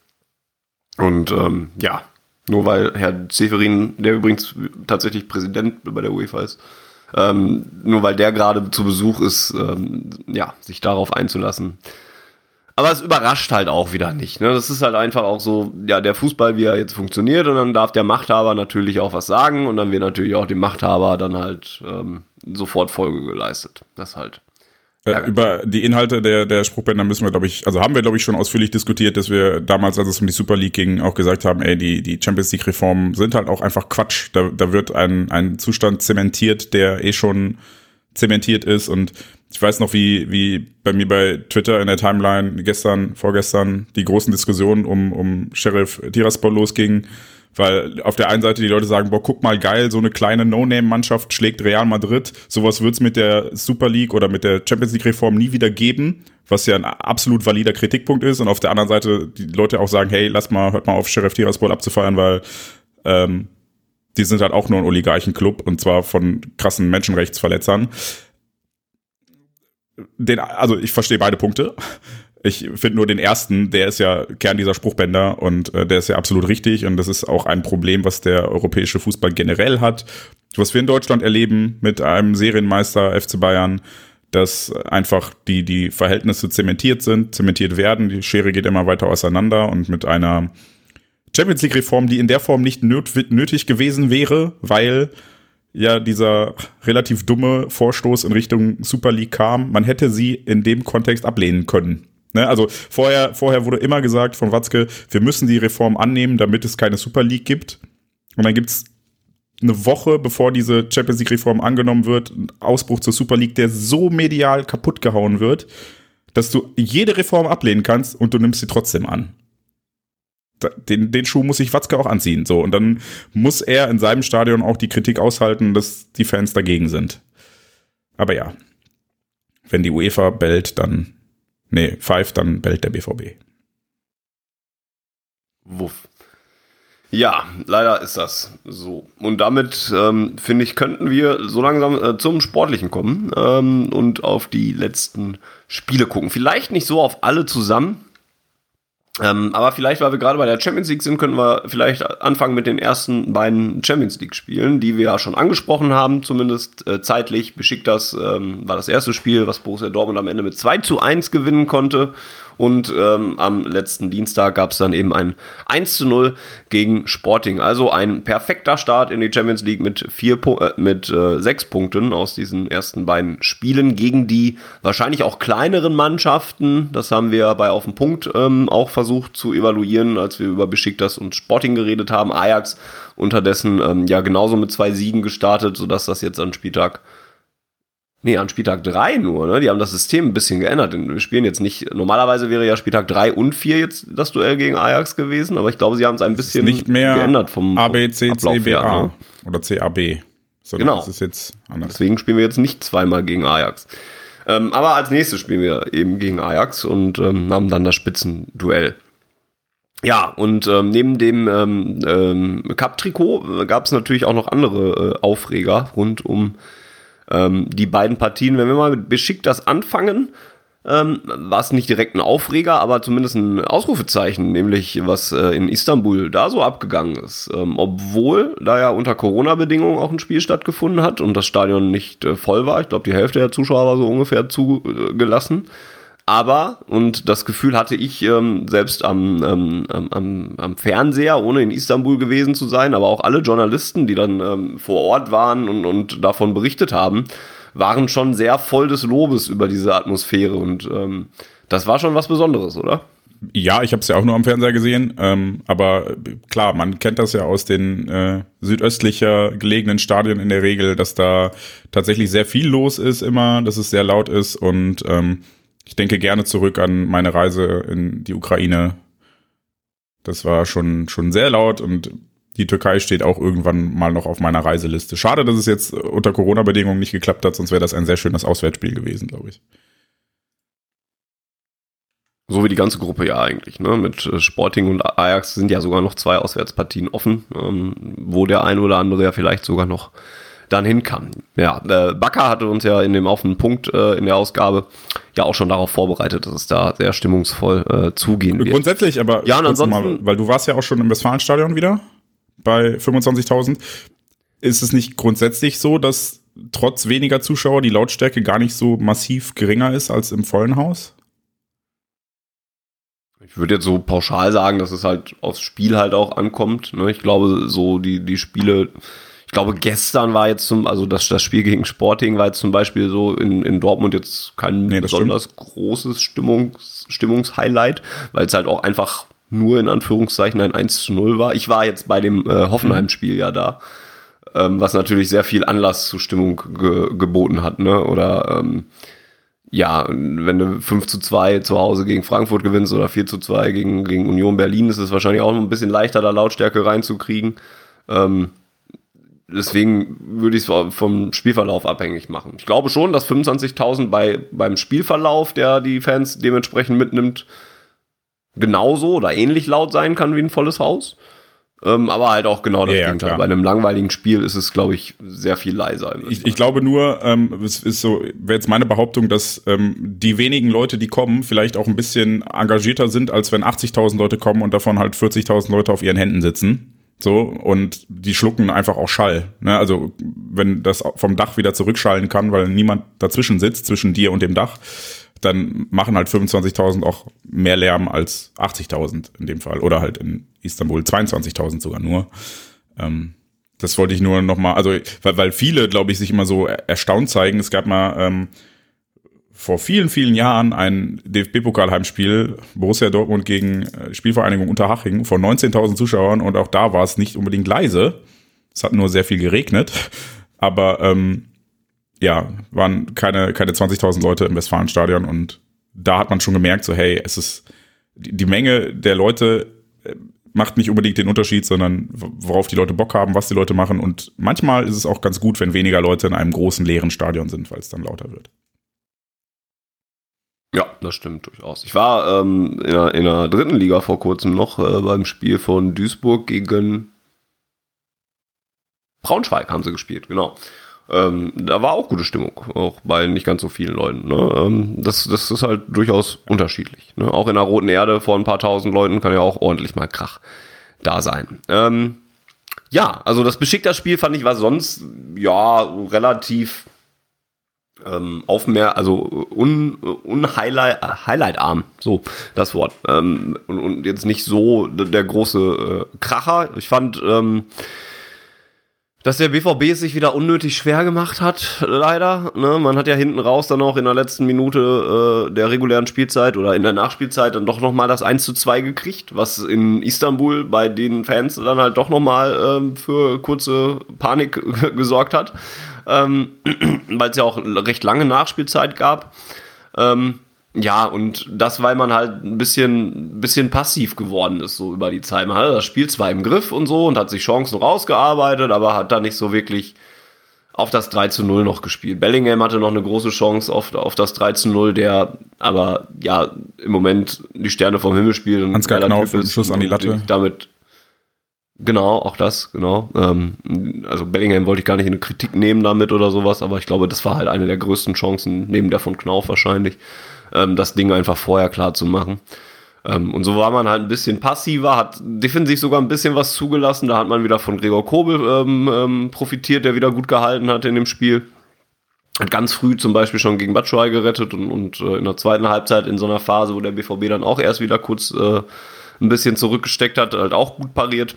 Und ähm, ja, nur weil Herr Severin, der übrigens tatsächlich Präsident bei der UEFA ist, ähm, nur weil der gerade zu Besuch ist, ähm, ja, sich darauf einzulassen. Aber es überrascht halt auch wieder nicht. Ne? Das ist halt einfach auch so, ja, der Fußball, wie er jetzt funktioniert, und dann darf der Machthaber natürlich auch was sagen und dann wird natürlich auch dem Machthaber dann halt ähm, sofort Folge geleistet. Das halt. Äh, über die Inhalte der, der Spruchbänder müssen wir, glaube ich, also haben wir, glaube ich, schon ausführlich diskutiert, dass wir damals, als es um die Super League ging, auch gesagt haben, ey, die, die Champions League-Reformen sind halt auch einfach Quatsch. Da, da wird ein, ein Zustand zementiert, der eh schon zementiert ist. Und ich weiß noch, wie, wie bei mir bei Twitter in der Timeline gestern, vorgestern die großen Diskussionen um, um Sheriff Tiraspol losgingen weil auf der einen Seite die Leute sagen, boah, guck mal geil, so eine kleine No-Name-Mannschaft schlägt Real Madrid. Sowas wird's mit der Super League oder mit der Champions League-Reform nie wieder geben, was ja ein absolut valider Kritikpunkt ist. Und auf der anderen Seite die Leute auch sagen, hey, lass mal, hört mal auf, Sheriff Tiraspol abzufeiern, weil ähm, die sind halt auch nur ein Oligarchenclub und zwar von krassen Menschenrechtsverletzern. Den, also ich verstehe beide Punkte Ich finde nur den ersten, der ist ja Kern dieser Spruchbänder und äh, der ist ja absolut richtig und das ist auch ein Problem, was der europäische Fußball generell hat. Was wir in Deutschland erleben mit einem Serienmeister FC Bayern, dass einfach die, die Verhältnisse zementiert sind, zementiert werden, die Schere geht immer weiter auseinander und mit einer Champions League Reform, die in der Form nicht nötig gewesen wäre, weil ja dieser relativ dumme Vorstoß in Richtung Super League kam, man hätte sie in dem Kontext ablehnen können. Ne? Also vorher, vorher wurde immer gesagt von Watzke, wir müssen die Reform annehmen, damit es keine Super League gibt. Und dann gibt's eine Woche, bevor diese Champions League Reform angenommen wird, einen Ausbruch zur Super League, der so medial kaputt gehauen wird, dass du jede Reform ablehnen kannst und du nimmst sie trotzdem an den, den Schuh muss sich Watzke auch anziehen. So, und dann muss er in seinem Stadion auch die Kritik aushalten, dass die Fans dagegen sind. Aber ja, wenn die UEFA bellt, dann, nee, pfeift, dann bellt der BVB. Wuff. Ja, leider ist das so. Und damit, ähm, finde ich, könnten wir so langsam äh, zum Sportlichen kommen ähm, und auf die letzten Spiele gucken. Vielleicht nicht so auf alle zusammen, ähm, aber vielleicht, weil wir gerade bei der Champions League sind, könnten wir vielleicht anfangen mit den ersten beiden Champions League Spielen, die wir ja schon angesprochen haben, zumindest äh, zeitlich. Beschickt das ähm, war das erste Spiel, was Borussia Dortmund am Ende mit 2 zu 1 gewinnen konnte. Und ähm, am letzten Dienstag gab es dann eben ein 1 zu 0 gegen Sporting. Also ein perfekter Start in die Champions League mit, vier, äh, mit äh, sechs Punkten aus diesen ersten beiden Spielen gegen die wahrscheinlich auch kleineren Mannschaften. Das haben wir bei Auf den Punkt ähm, auch versucht zu evaluieren, als wir über Besiktas und Sporting geredet haben. Ajax unterdessen ähm, ja genauso mit zwei Siegen gestartet, sodass das jetzt an Spieltag Nee, an Spieltag 3 nur, ne? Die haben das System ein bisschen geändert. Wir spielen jetzt nicht, normalerweise wäre ja Spieltag 3 und 4 jetzt das Duell gegen Ajax gewesen, aber ich glaube, sie haben es ein bisschen nicht mehr geändert vom A, B, C, C, B, A ne? oder C, A, B. Sondern genau. Das ist jetzt anders. Deswegen spielen wir jetzt nicht zweimal gegen Ajax. Ähm, aber als nächstes spielen wir eben gegen Ajax und ähm, haben dann das Spitzenduell. Ja, und ähm, neben dem ähm, ähm, Cup-Trikot gab es natürlich auch noch andere äh, Aufreger rund um ähm, die beiden Partien, wenn wir mal mit Besiktas anfangen, ähm, war es nicht direkt ein Aufreger, aber zumindest ein Ausrufezeichen, nämlich was äh, in Istanbul da so abgegangen ist. Ähm, obwohl da ja unter Corona-Bedingungen auch ein Spiel stattgefunden hat und das Stadion nicht äh, voll war. Ich glaube, die Hälfte der Zuschauer war so ungefähr zugelassen. Äh, aber, und das Gefühl hatte ich ähm, selbst am, ähm, am, am Fernseher, ohne in Istanbul gewesen zu sein, aber auch alle Journalisten, die dann ähm, vor Ort waren und, und davon berichtet haben, waren schon sehr voll des Lobes über diese Atmosphäre. Und ähm, das war schon was Besonderes, oder? Ja, ich habe es ja auch nur am Fernseher gesehen, ähm, aber klar, man kennt das ja aus den äh, südöstlicher gelegenen Stadien in der Regel, dass da tatsächlich sehr viel los ist immer, dass es sehr laut ist und ähm, ich denke gerne zurück an meine Reise in die Ukraine. Das war schon, schon sehr laut und die Türkei steht auch irgendwann mal noch auf meiner Reiseliste. Schade, dass es jetzt unter Corona-Bedingungen nicht geklappt hat, sonst wäre das ein sehr schönes Auswärtsspiel gewesen, glaube ich. So wie die ganze Gruppe ja eigentlich, ne? Mit äh, Sporting und Ajax sind ja sogar noch zwei Auswärtspartien offen, ähm, wo der ein oder andere ja vielleicht sogar noch dann hinkam. Ja, äh, Bakker hatte uns ja in dem auf den Punkt äh, in der Ausgabe ja auch schon darauf vorbereitet, dass es da sehr stimmungsvoll äh, zugehen wird. Grundsätzlich, aber ja, und ansonsten, mal, weil du warst ja auch schon im Westfalenstadion wieder bei 25.000. Ist es nicht grundsätzlich so, dass trotz weniger Zuschauer die Lautstärke gar nicht so massiv geringer ist als im vollen Haus? Ich würde jetzt so pauschal sagen, dass es halt aufs Spiel halt auch ankommt. Ne? Ich glaube, so die, die Spiele, ich glaube, gestern war jetzt zum, also das, das Spiel gegen Sporting war jetzt zum Beispiel so in, in Dortmund jetzt kein nee, besonders stimmt. großes Stimmungs, Stimmungshighlight, weil es halt auch einfach nur in Anführungszeichen ein 1 zu 0 war. Ich war jetzt bei dem äh, Hoffenheim-Spiel ja da, ähm, was natürlich sehr viel Anlass zur Stimmung ge geboten hat, ne? Oder ähm, ja, wenn du 5 zu 2 zu Hause gegen Frankfurt gewinnst oder 4 zu 2 gegen, gegen Union Berlin, ist es wahrscheinlich auch noch ein bisschen leichter, da Lautstärke reinzukriegen. Ähm, deswegen würde ich es vom Spielverlauf abhängig machen. Ich glaube schon, dass 25.000 bei, beim Spielverlauf, der die Fans dementsprechend mitnimmt, genauso oder ähnlich laut sein kann wie ein volles Haus. Ähm, aber halt auch genau das Ja, ja, Gegenteil. klar. Bei einem langweiligen Spiel ist es, glaube ich, sehr viel leiser. Ich, ich glaube nur, ähm, es ist so, wäre jetzt meine Behauptung, dass ähm, die wenigen Leute, die kommen, vielleicht auch ein bisschen engagierter sind, als wenn 80.000 Leute kommen und davon halt 40.000 Leute auf ihren Händen sitzen. So, und die schlucken einfach auch Schall. Ne? Also, wenn das vom Dach wieder zurückschallen kann, weil niemand dazwischen sitzt, zwischen dir und dem Dach, dann machen halt 25.000 auch mehr Lärm als 80.000 in dem Fall. Oder halt in Istanbul 22.000 sogar nur. Ähm, das wollte ich nur noch mal, also weil, weil viele, glaube ich, sich immer so er- erstaunt zeigen. Es gab mal ähm, vor vielen, vielen Jahren ein DFB-Pokalheimspiel Borussia Dortmund gegen äh, Spielvereinigung Unterhaching vor 19.000 Zuschauern und auch da war es nicht unbedingt leise. Es hat nur sehr viel geregnet, aber ähm, ja, waren keine, keine 20.000 Leute im Westfalenstadion und da hat man schon gemerkt, so hey, es ist die, Menge der Leute äh, macht nicht unbedingt den Unterschied, sondern worauf die Leute Bock haben, was die Leute machen und manchmal ist es auch ganz gut, wenn weniger Leute in einem großen leeren Stadion sind, weil es dann lauter wird. Ja, das stimmt durchaus. Ich war ähm, in, der, in der dritten Liga vor kurzem noch äh, beim Spiel von Duisburg gegen Braunschweig haben sie gespielt, genau. Ähm, da war auch gute Stimmung, auch bei nicht ganz so vielen Leuten. Ne? Ähm, das, das ist halt durchaus unterschiedlich. Ne? Auch in der Roten Erde vor ein paar tausend Leuten kann ja auch ordentlich mal Krach da sein. Ähm, ja, also das Besiktas-Spiel fand ich war sonst ja relativ ähm, auf mehr, also un, un Highlight, äh, Highlight-arm, so das Wort. Ähm, und, und jetzt nicht so der große äh, Kracher. Ich fand, ähm, dass der BVB es sich wieder unnötig schwer gemacht hat, leider. Ne? Man hat ja hinten raus dann auch in der letzten Minute äh, der regulären Spielzeit oder in der Nachspielzeit dann doch nochmal das 1 zu 2 gekriegt, was in Istanbul bei den Fans dann halt doch nochmal ähm, für kurze Panik gesorgt hat. Ähm, weil es ja auch recht lange Nachspielzeit gab. Ähm, ja, und das, weil man halt ein bisschen, bisschen passiv geworden ist, so über die Zeit. Man hatte das Spiel zwar im Griff und so und hat sich Chancen rausgearbeitet, aber hat da nicht so wirklich auf das 3 zu 0 noch gespielt. Bellingham hatte noch eine große Chance auf, auf das 3 zu 0, der aber ja im Moment die Sterne vom Himmel spielt. und Ansgar Knauf Schuss an die Latte. Damit Genau, auch das, genau. Ähm, also Bellingham wollte ich gar nicht in eine Kritik nehmen damit oder sowas, aber ich glaube, das war halt eine der größten Chancen, neben der von Knauf wahrscheinlich, ähm, das Ding einfach vorher klar zu machen. Ähm, und so war man halt ein bisschen passiver, hat defensiv sogar ein bisschen was zugelassen. Da hat man wieder von Gregor Kobel ähm, ähm, profitiert, der wieder gut gehalten hat in dem Spiel. Hat ganz früh zum Beispiel schon gegen Batshuayi gerettet und, und äh, in der zweiten Halbzeit in so einer Phase, wo der BVB dann auch erst wieder kurz äh, ein bisschen zurückgesteckt hat, halt auch gut pariert.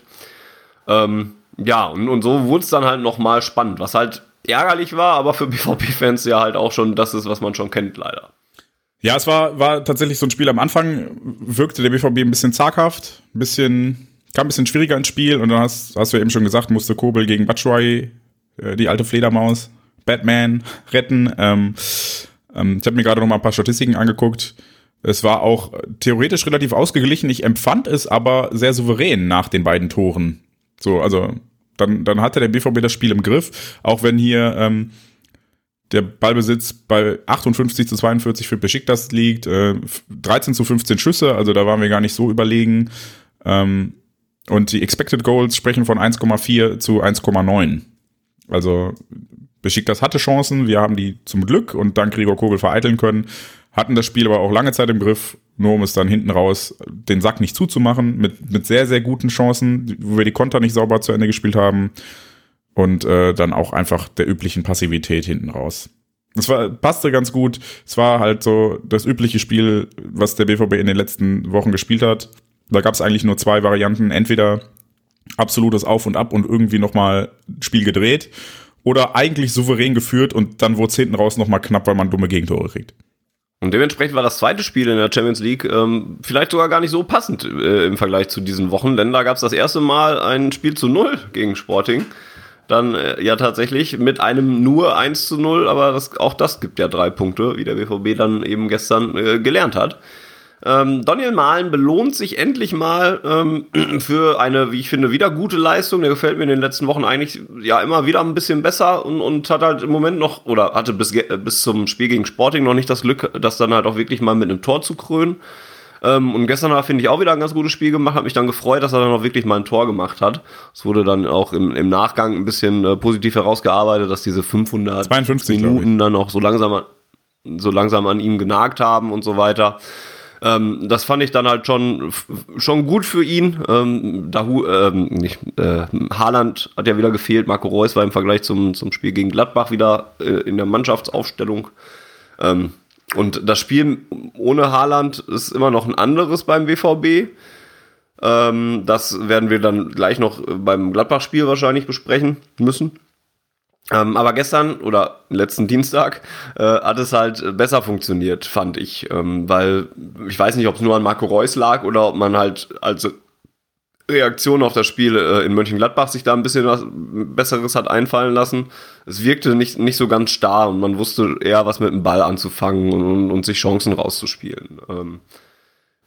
Ähm, ja, und, und so wurde es dann halt nochmal spannend, was halt ärgerlich war, aber für BVB-Fans ja halt auch schon das ist, was man schon kennt, leider. Ja, es war, war tatsächlich so ein Spiel am Anfang, wirkte der BVB ein bisschen zaghaft, ein bisschen, kam ein bisschen schwieriger ins Spiel und dann hast, hast du eben schon gesagt, musste Kobel gegen Batshuayi, äh, die alte Fledermaus, Batman retten. Ähm, ähm, ich habe mir gerade noch mal ein paar Statistiken angeguckt. Es war auch theoretisch relativ ausgeglichen. Ich empfand es aber sehr souverän nach den beiden Toren. So, also dann, dann hatte der BVB das Spiel im Griff, auch wenn hier ähm, der Ballbesitz bei 58 zu 42 für Besiktas liegt, äh, 13 zu 15 Schüsse, also da waren wir gar nicht so überlegen. Ähm, und die Expected Goals sprechen von 1,4 zu 1,9. Also Besiktas hatte Chancen, wir haben die zum Glück und dank Gregor Kobel vereiteln können, hatten das Spiel aber auch lange Zeit im Griff, nur um es dann hinten raus den Sack nicht zuzumachen, mit, mit sehr, sehr guten Chancen, wo wir die Konter nicht sauber zu Ende gespielt haben und äh, dann auch einfach der üblichen Passivität hinten raus. Das war, passte ganz gut. Es war halt so das übliche Spiel, was der BVB in den letzten Wochen gespielt hat. Da gab es eigentlich nur zwei Varianten. Entweder absolutes Auf und Ab und irgendwie nochmal Spiel gedreht oder eigentlich souverän geführt und dann wurde es hinten raus nochmal knapp, weil man dumme Gegentore kriegt. Und dementsprechend war das zweite Spiel in der Champions League ähm, vielleicht sogar gar nicht so passend äh, im Vergleich zu diesen Wochen, denn da gab es das erste Mal ein Spiel zu Null gegen Sporting. Dann äh, ja tatsächlich mit einem nur 1 zu 0, aber das, auch das gibt ja drei Punkte, wie der BVB dann eben gestern äh, gelernt hat. Ähm, Daniel Mahlen belohnt sich endlich mal ähm, für eine, wie ich finde, wieder gute Leistung. Der gefällt mir in den letzten Wochen eigentlich ja immer wieder ein bisschen besser und, und hat halt im Moment noch, oder hatte bis, bis zum Spiel gegen Sporting noch nicht das Glück, das dann halt auch wirklich mal mit einem Tor zu krönen. Ähm, und gestern hat finde ich auch wieder ein ganz gutes Spiel gemacht, hat mich dann gefreut, dass er dann auch wirklich mal ein Tor gemacht hat. Es wurde dann auch im, im Nachgang ein bisschen äh, positiv herausgearbeitet, dass diese 500 52, Minuten dann auch so langsam, so langsam an ihm genagt haben und so weiter. Ähm, das fand ich dann halt schon, schon gut für ihn. Ähm, Dahu, ähm, nicht, äh, Haaland hat ja wieder gefehlt. Marco Reus war im Vergleich zum, zum Spiel gegen Gladbach wieder äh, in der Mannschaftsaufstellung. Ähm, und das Spiel ohne Haaland ist immer noch ein anderes beim BVB. Ähm, das werden wir dann gleich noch beim Gladbach-Spiel wahrscheinlich besprechen müssen. Ähm, aber gestern oder letzten Dienstag äh, hat es halt besser funktioniert, fand ich. Ähm, weil ich weiß nicht, ob es nur an Marco Reus lag oder ob man halt als Reaktion auf das Spiel äh, in Mönchengladbach sich da ein bisschen was Besseres hat einfallen lassen. Es wirkte nicht, nicht so ganz starr und man wusste eher, was mit dem Ball anzufangen und, und, sich Chancen rauszuspielen. Ähm,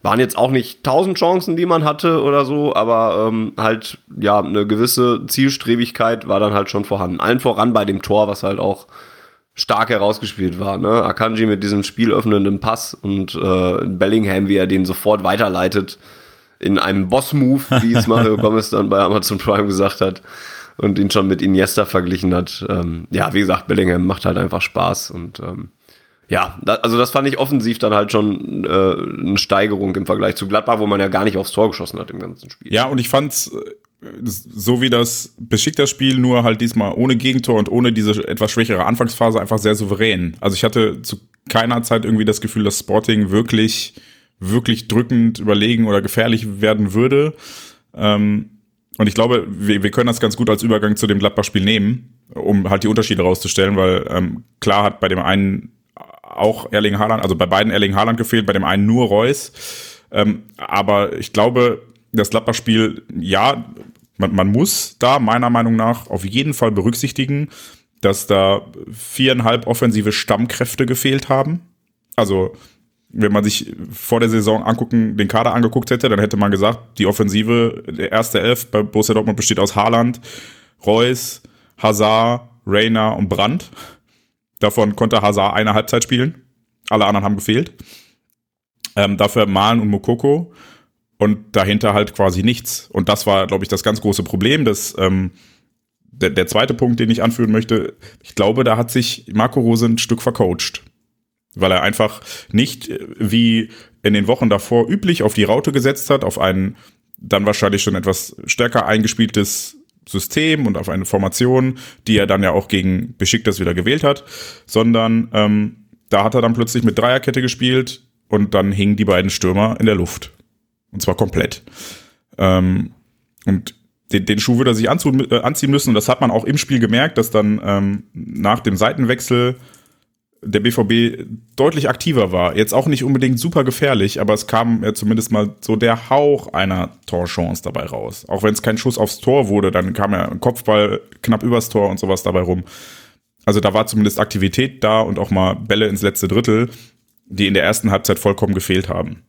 waren jetzt auch nicht tausend Chancen, die man hatte oder so, aber ähm, halt, ja, eine gewisse Zielstrebigkeit war dann halt schon vorhanden. Allen voran bei dem Tor, was halt auch stark herausgespielt war. Ne? Akanji mit diesem spielöffnenden Pass und äh, Bellingham, wie er den sofort weiterleitet in einem Boss-Move, wie es Mario Gomez dann bei Amazon Prime gesagt hat und ihn schon mit Iniesta verglichen hat. Ähm, ja, wie gesagt, Bellingham macht halt einfach Spaß und ähm, ja, da, also das fand ich offensiv dann halt schon äh, eine Steigerung im Vergleich zu Gladbach, wo man ja gar nicht aufs Tor geschossen hat im ganzen Spiel. Ja, und ich fand's äh, so wie das Besiktas-Spiel, nur halt diesmal ohne Gegentor und ohne diese etwas schwächere Anfangsphase einfach sehr souverän. Also ich hatte zu keiner Zeit irgendwie das Gefühl, dass Sporting wirklich, wirklich drückend, überlegen oder gefährlich werden würde. Ähm, und ich glaube, wir, wir können das ganz gut als Übergang zu dem Gladbach-Spiel nehmen, um halt die Unterschiede rauszustellen, weil ähm, klar hat bei dem einen auch Erling Haaland, also bei beiden Erling Haaland gefehlt, bei dem einen nur Reus. Ähm, aber ich glaube, das Gladbach-Spiel, ja, man, man muss da meiner Meinung nach auf jeden Fall berücksichtigen, dass da viereinhalb offensive Stammkräfte gefehlt haben. Also wenn man sich vor der Saison angucken, den Kader angeguckt hätte, dann hätte man gesagt, die Offensive, der erste Elf bei Borussia Dortmund besteht aus Haaland, Reus, Hazard, Reiner und Brandt. Davon konnte Hazard eine Halbzeit spielen. Alle anderen haben gefehlt. Ähm, dafür Malen und Mokoko. Und dahinter halt quasi nichts. Und das war, glaube ich, das ganz große Problem. Das, ähm, der, der zweite Punkt, den ich anführen möchte, ich glaube, da hat sich Marco Rose ein Stück vercoacht. Weil er einfach nicht äh, wie in den Wochen davor üblich auf die Raute gesetzt hat, auf ein dann wahrscheinlich schon etwas stärker eingespieltes System und auf eine Formation, die er dann ja auch gegen Besiktas wieder gewählt hat, sondern ähm, da hat er dann plötzlich mit Dreierkette gespielt und dann hingen die beiden Stürmer in der Luft. Und zwar komplett. Ähm, und den, den Schuh würde er sich anzu, äh, anziehen müssen und das hat man auch im Spiel gemerkt, dass dann ähm, nach dem Seitenwechsel der BVB deutlich aktiver war. Jetzt auch nicht unbedingt super gefährlich, aber es kam ja zumindest mal so der Hauch einer Torchance dabei raus. Auch wenn es kein Schuss aufs Tor wurde, dann kam ja ein Kopfball knapp übers Tor und sowas dabei rum. Also da war zumindest Aktivität da und auch mal Bälle ins letzte Drittel, die in der ersten Halbzeit vollkommen gefehlt haben.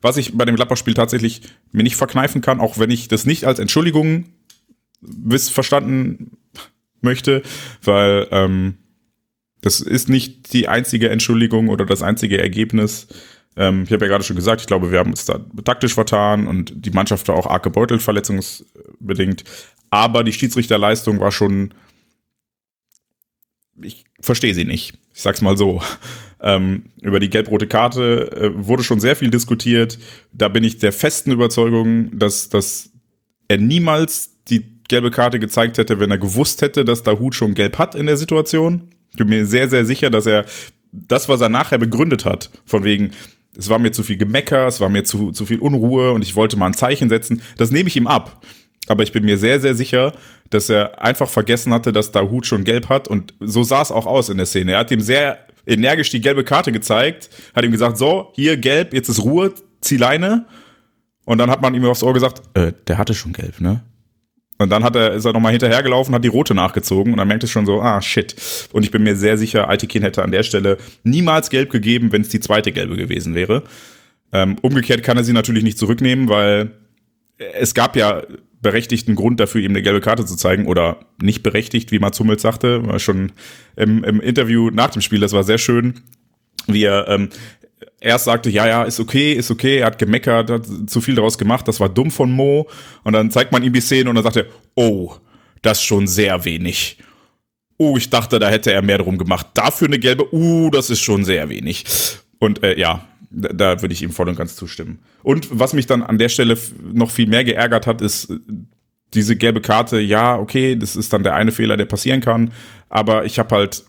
Was ich bei dem Gladbach-Spiel tatsächlich mir nicht verkneifen kann, auch wenn ich das nicht als Entschuldigung verstanden möchte, weil ähm, das ist nicht die einzige Entschuldigung oder das einzige Ergebnis. Ähm, ich habe ja gerade schon gesagt, ich glaube, wir haben uns da taktisch vertan und die Mannschaft war auch arg gebeutelt, verletzungsbedingt. Aber die Schiedsrichterleistung war schon. Ich verstehe sie nicht. Ich sag's mal so. Ähm, über die gelb-rote Karte äh, wurde schon sehr viel diskutiert. Da bin ich der festen Überzeugung, dass, dass er niemals die gelbe Karte gezeigt hätte, wenn er gewusst hätte, dass der Hut schon gelb hat in der Situation. Ich bin mir sehr, sehr sicher, dass er das, was er nachher begründet hat, von wegen, es war mir zu viel Gemecker, es war mir zu, zu viel Unruhe und ich wollte mal ein Zeichen setzen, das nehme ich ihm ab. Aber ich bin mir sehr, sehr sicher, dass er einfach vergessen hatte, dass Dahut schon gelb hat und so sah es auch aus in der Szene. Er hat ihm sehr energisch die gelbe Karte gezeigt, hat ihm gesagt, so, hier gelb, jetzt ist Ruhe, zieh Leine. Und dann hat man ihm aufs Ohr gesagt, äh, der hatte schon gelb, ne? Und dann hat er, ist er nochmal hinterhergelaufen, hat die rote nachgezogen und dann merkt es schon so, ah, shit. Und ich bin mir sehr sicher, Altekin hätte an der Stelle niemals gelb gegeben, wenn es die zweite gelbe gewesen wäre. Ähm, umgekehrt kann er sie natürlich nicht zurücknehmen, weil es gab ja berechtigten Grund dafür, ihm eine gelbe Karte zu zeigen oder nicht berechtigt, wie Mats Hummels sagte, war schon im, im Interview nach dem Spiel, das war sehr schön, wie er, ähm, erst sagte, ja, ja, ist okay, ist okay, er hat gemeckert, hat zu viel daraus gemacht, das war dumm von Mo. Und dann zeigt man ihm die Szene und dann sagt er, oh, das ist schon sehr wenig. Oh, ich dachte, da hätte er mehr drum gemacht. Dafür eine gelbe, uh, das ist schon sehr wenig. Und äh, ja, da, da würde ich ihm voll und ganz zustimmen. Und was mich dann an der Stelle noch viel mehr geärgert hat, ist äh, diese gelbe Karte. Ja, okay, das ist dann der eine Fehler, der passieren kann. Aber ich habe halt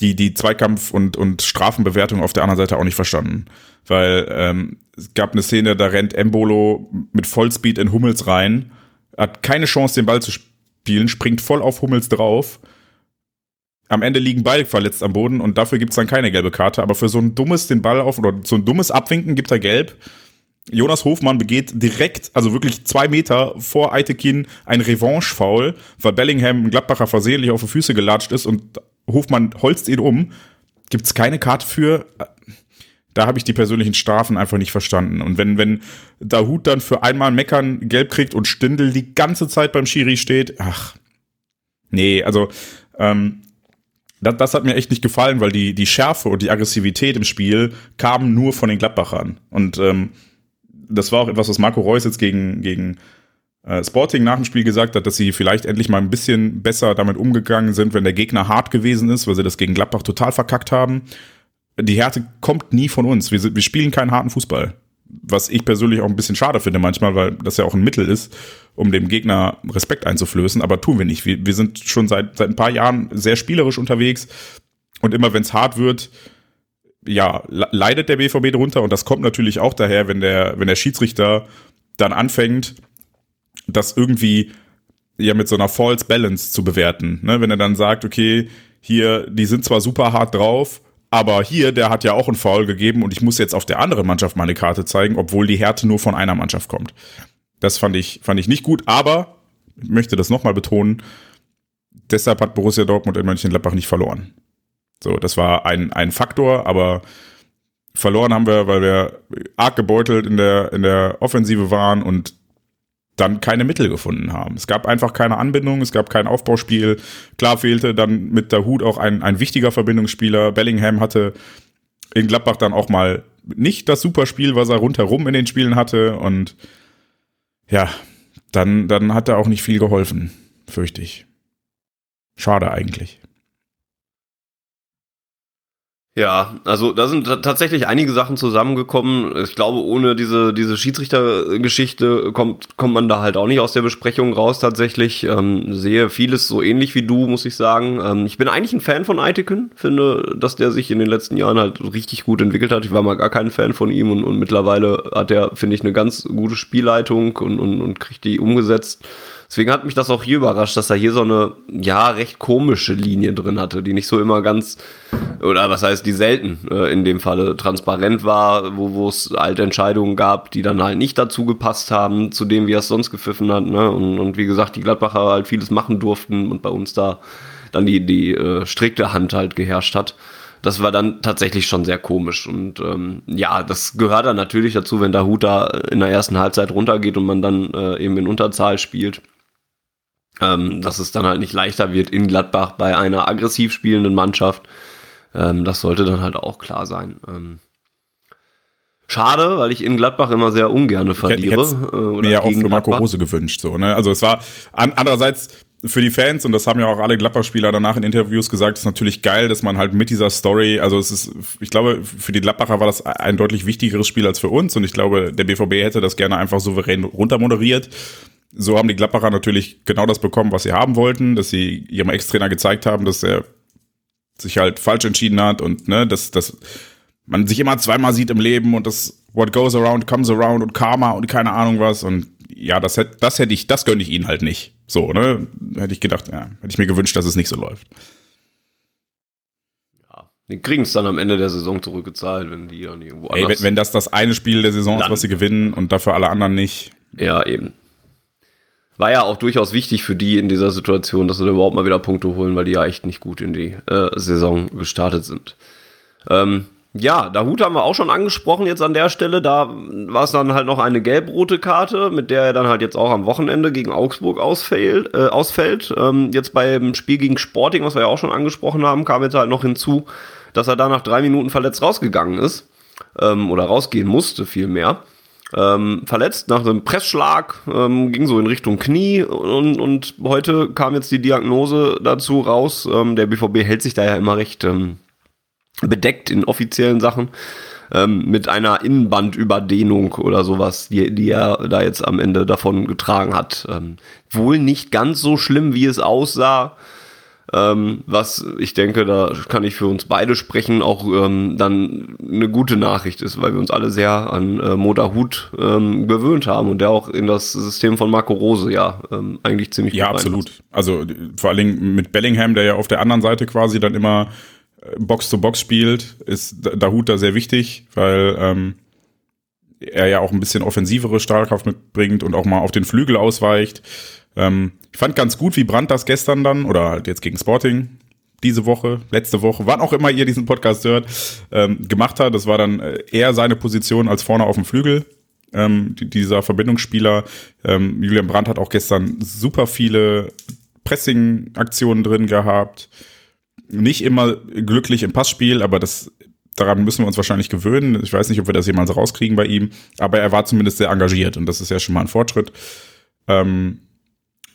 die, die Zweikampf- und, und Strafenbewertung auf der anderen Seite auch nicht verstanden. Weil ähm, es gab eine Szene, da rennt Embolo mit Vollspeed in Hummels rein, hat keine Chance, den Ball zu spielen, springt voll auf Hummels drauf. Am Ende liegen beide verletzt am Boden und dafür gibt's dann keine gelbe Karte. Aber für so ein dummes den Ball auf oder so ein dummes Abwinken gibt er gelb. Jonas Hofmann begeht direkt, also wirklich zwei Meter vor Eitekin ein Revanche-Foul, weil Bellingham ein Gladbacher versehentlich auf die Füße gelatscht ist und Hofmann holzt ihn um. Gibt's keine Karte für. Da habe ich die persönlichen Strafen einfach nicht verstanden. Und wenn, wenn Dahut dann für einmal Meckern gelb kriegt und Stindel die ganze Zeit beim Schiri steht, ach. Nee, also ähm, das, das hat mir echt nicht gefallen, weil die, die Schärfe und die Aggressivität im Spiel kamen nur von den Gladbachern. Und ähm, das war auch etwas, was Marco Reus jetzt gegen, gegen Sporting nach dem Spiel gesagt hat, dass sie vielleicht endlich mal ein bisschen besser damit umgegangen sind, wenn der Gegner hart gewesen ist, weil sie das gegen Gladbach total verkackt haben. Die Härte kommt nie von uns. Wir, wir spielen keinen harten Fußball. Was ich persönlich auch ein bisschen schade finde manchmal, weil das ja auch ein Mittel ist, um dem Gegner Respekt einzuflößen, aber tun wir nicht. Wir, wir sind schon seit, seit ein paar Jahren sehr spielerisch unterwegs und immer wenn es hart wird, ja, leidet der BVB drunter und das kommt natürlich auch daher, wenn der, wenn der Schiedsrichter dann anfängt, das irgendwie ja mit so einer False Balance zu bewerten. Ne? Wenn er dann sagt, okay, hier, die sind zwar super hart drauf, aber hier, der hat ja auch einen Foul gegeben und ich muss jetzt auf der anderen Mannschaft meine Karte zeigen, obwohl die Härte nur von einer Mannschaft kommt. Das fand ich, fand ich nicht gut, aber ich möchte das nochmal betonen, deshalb hat Borussia Dortmund in Mönchengladbach nicht verloren. So, das war ein, ein Faktor, aber verloren haben wir, weil wir arg gebeutelt in der, in der Offensive waren und dann keine Mittel gefunden haben. Es gab einfach keine Anbindung, es gab kein Aufbauspiel. Klar fehlte dann mit der Hut auch ein, ein wichtiger Verbindungsspieler. Bellingham hatte in Gladbach dann auch mal nicht das Superspiel, was er rundherum in den Spielen hatte. Und ja, dann, dann hat er auch nicht viel geholfen, fürchte ich. Schade eigentlich. Ja, also da sind tatsächlich einige Sachen zusammengekommen. Ich glaube, ohne diese, diese Schiedsrichtergeschichte kommt, kommt man da halt auch nicht aus der Besprechung raus tatsächlich. Ähm, sehe vieles so ähnlich wie du, muss ich sagen. Ähm, ich bin eigentlich ein Fan von Eitiken, finde, dass der sich in den letzten Jahren halt richtig gut entwickelt hat. Ich war mal gar kein Fan von ihm und, und mittlerweile hat er, finde ich, eine ganz gute Spielleitung und, und, und kriegt die umgesetzt. Deswegen hat mich das auch hier überrascht, dass er hier so eine, ja, recht komische Linie drin hatte, die nicht so immer ganz, oder was heißt, die selten äh, in dem Falle transparent war, wo es alte Entscheidungen gab, die dann halt nicht dazu gepasst haben, zu dem, wie er es sonst gepfiffen hat. Ne? Und, und wie gesagt, die Gladbacher halt vieles machen durften und bei uns da dann die, die äh, strikte Hand halt geherrscht hat das war dann tatsächlich schon sehr komisch. Und ähm, ja, das gehört dann natürlich dazu, wenn der Hut da in der ersten Halbzeit runtergeht und man dann äh, eben in Unterzahl spielt ähm, dass es dann halt nicht leichter wird in Gladbach bei einer aggressiv spielenden Mannschaft. Ähm, das sollte dann halt auch klar sein. Ähm, schade, weil ich in Gladbach immer sehr ungern verliere. Äh, mir ja auch für Marco Rose gewünscht. So, ne? Also es war an, andererseits für die Fans, und das haben ja auch alle Gladbach-Spieler danach in Interviews gesagt, ist natürlich geil, dass man halt mit dieser Story, also es ist, ich glaube, für die Gladbacher war das ein deutlich wichtigeres Spiel als für uns und ich glaube, der BVB hätte das gerne einfach souverän runtermoderiert so haben die Gladbacher natürlich genau das bekommen, was sie haben wollten, dass sie ihrem Ex-Trainer gezeigt haben, dass er sich halt falsch entschieden hat und ne, dass, dass man sich immer zweimal sieht im Leben und das what goes around comes around und Karma und keine Ahnung was und ja, das hätte das hätte ich, das gönne ich ihnen halt nicht. So, ne? Hätte ich gedacht, ja, hätte ich mir gewünscht, dass es nicht so läuft. Ja, die kriegen es dann am Ende der Saison zurückgezahlt, wenn die dann irgendwo Ey, wenn, wenn das das eine Spiel der Saison ist, was sie gewinnen und dafür alle anderen nicht. Ja, eben war ja auch durchaus wichtig für die in dieser Situation, dass sie überhaupt mal wieder Punkte holen, weil die ja echt nicht gut in die äh, Saison gestartet sind. Ähm, ja, Dahut haben wir auch schon angesprochen jetzt an der Stelle. Da war es dann halt noch eine gelb-rote Karte, mit der er dann halt jetzt auch am Wochenende gegen Augsburg ausfällt. Äh, ausfällt. Ähm, jetzt beim Spiel gegen Sporting, was wir ja auch schon angesprochen haben, kam jetzt halt noch hinzu, dass er da nach drei Minuten verletzt rausgegangen ist. ähm, oder rausgehen musste vielmehr. Ähm, verletzt nach einem Pressschlag, ähm, ging so in Richtung Knie und, und heute kam jetzt die Diagnose dazu raus. Ähm, der BVB hält sich da ja immer recht ähm, bedeckt in offiziellen Sachen ähm, mit einer Innenbandüberdehnung oder sowas, die, die er da jetzt am Ende davon getragen hat. Ähm, wohl nicht ganz so schlimm, wie es aussah. Ähm, was ich denke, da kann ich für uns beide sprechen, auch ähm, dann eine gute Nachricht ist, weil wir uns alle sehr an äh, Moda Hut ähm, gewöhnt haben und der auch in das System von Marco Rose ja ähm, eigentlich ziemlich Ja, absolut. Also vor allen Dingen mit Bellingham, der ja auf der anderen Seite quasi dann immer Box zu Box spielt, ist Dahut da sehr wichtig, weil ähm, er ja auch ein bisschen offensivere Stahlkraft mitbringt und auch mal auf den Flügel ausweicht. Ähm, ich fand ganz gut, wie Brandt das gestern dann, oder halt jetzt gegen Sporting, diese Woche, letzte Woche, wann auch immer ihr diesen Podcast hört, ähm, gemacht hat. Das war dann äh, eher seine Position als vorne auf dem Flügel. Ähm, dieser Verbindungsspieler, ähm, Julian Brandt hat auch gestern super viele Pressing-Aktionen drin gehabt nicht immer glücklich im Passspiel, aber das daran müssen wir uns wahrscheinlich gewöhnen. Ich weiß nicht, ob wir das jemals rauskriegen bei ihm, aber er war zumindest sehr engagiert und das ist ja schon mal ein Fortschritt. Ähm,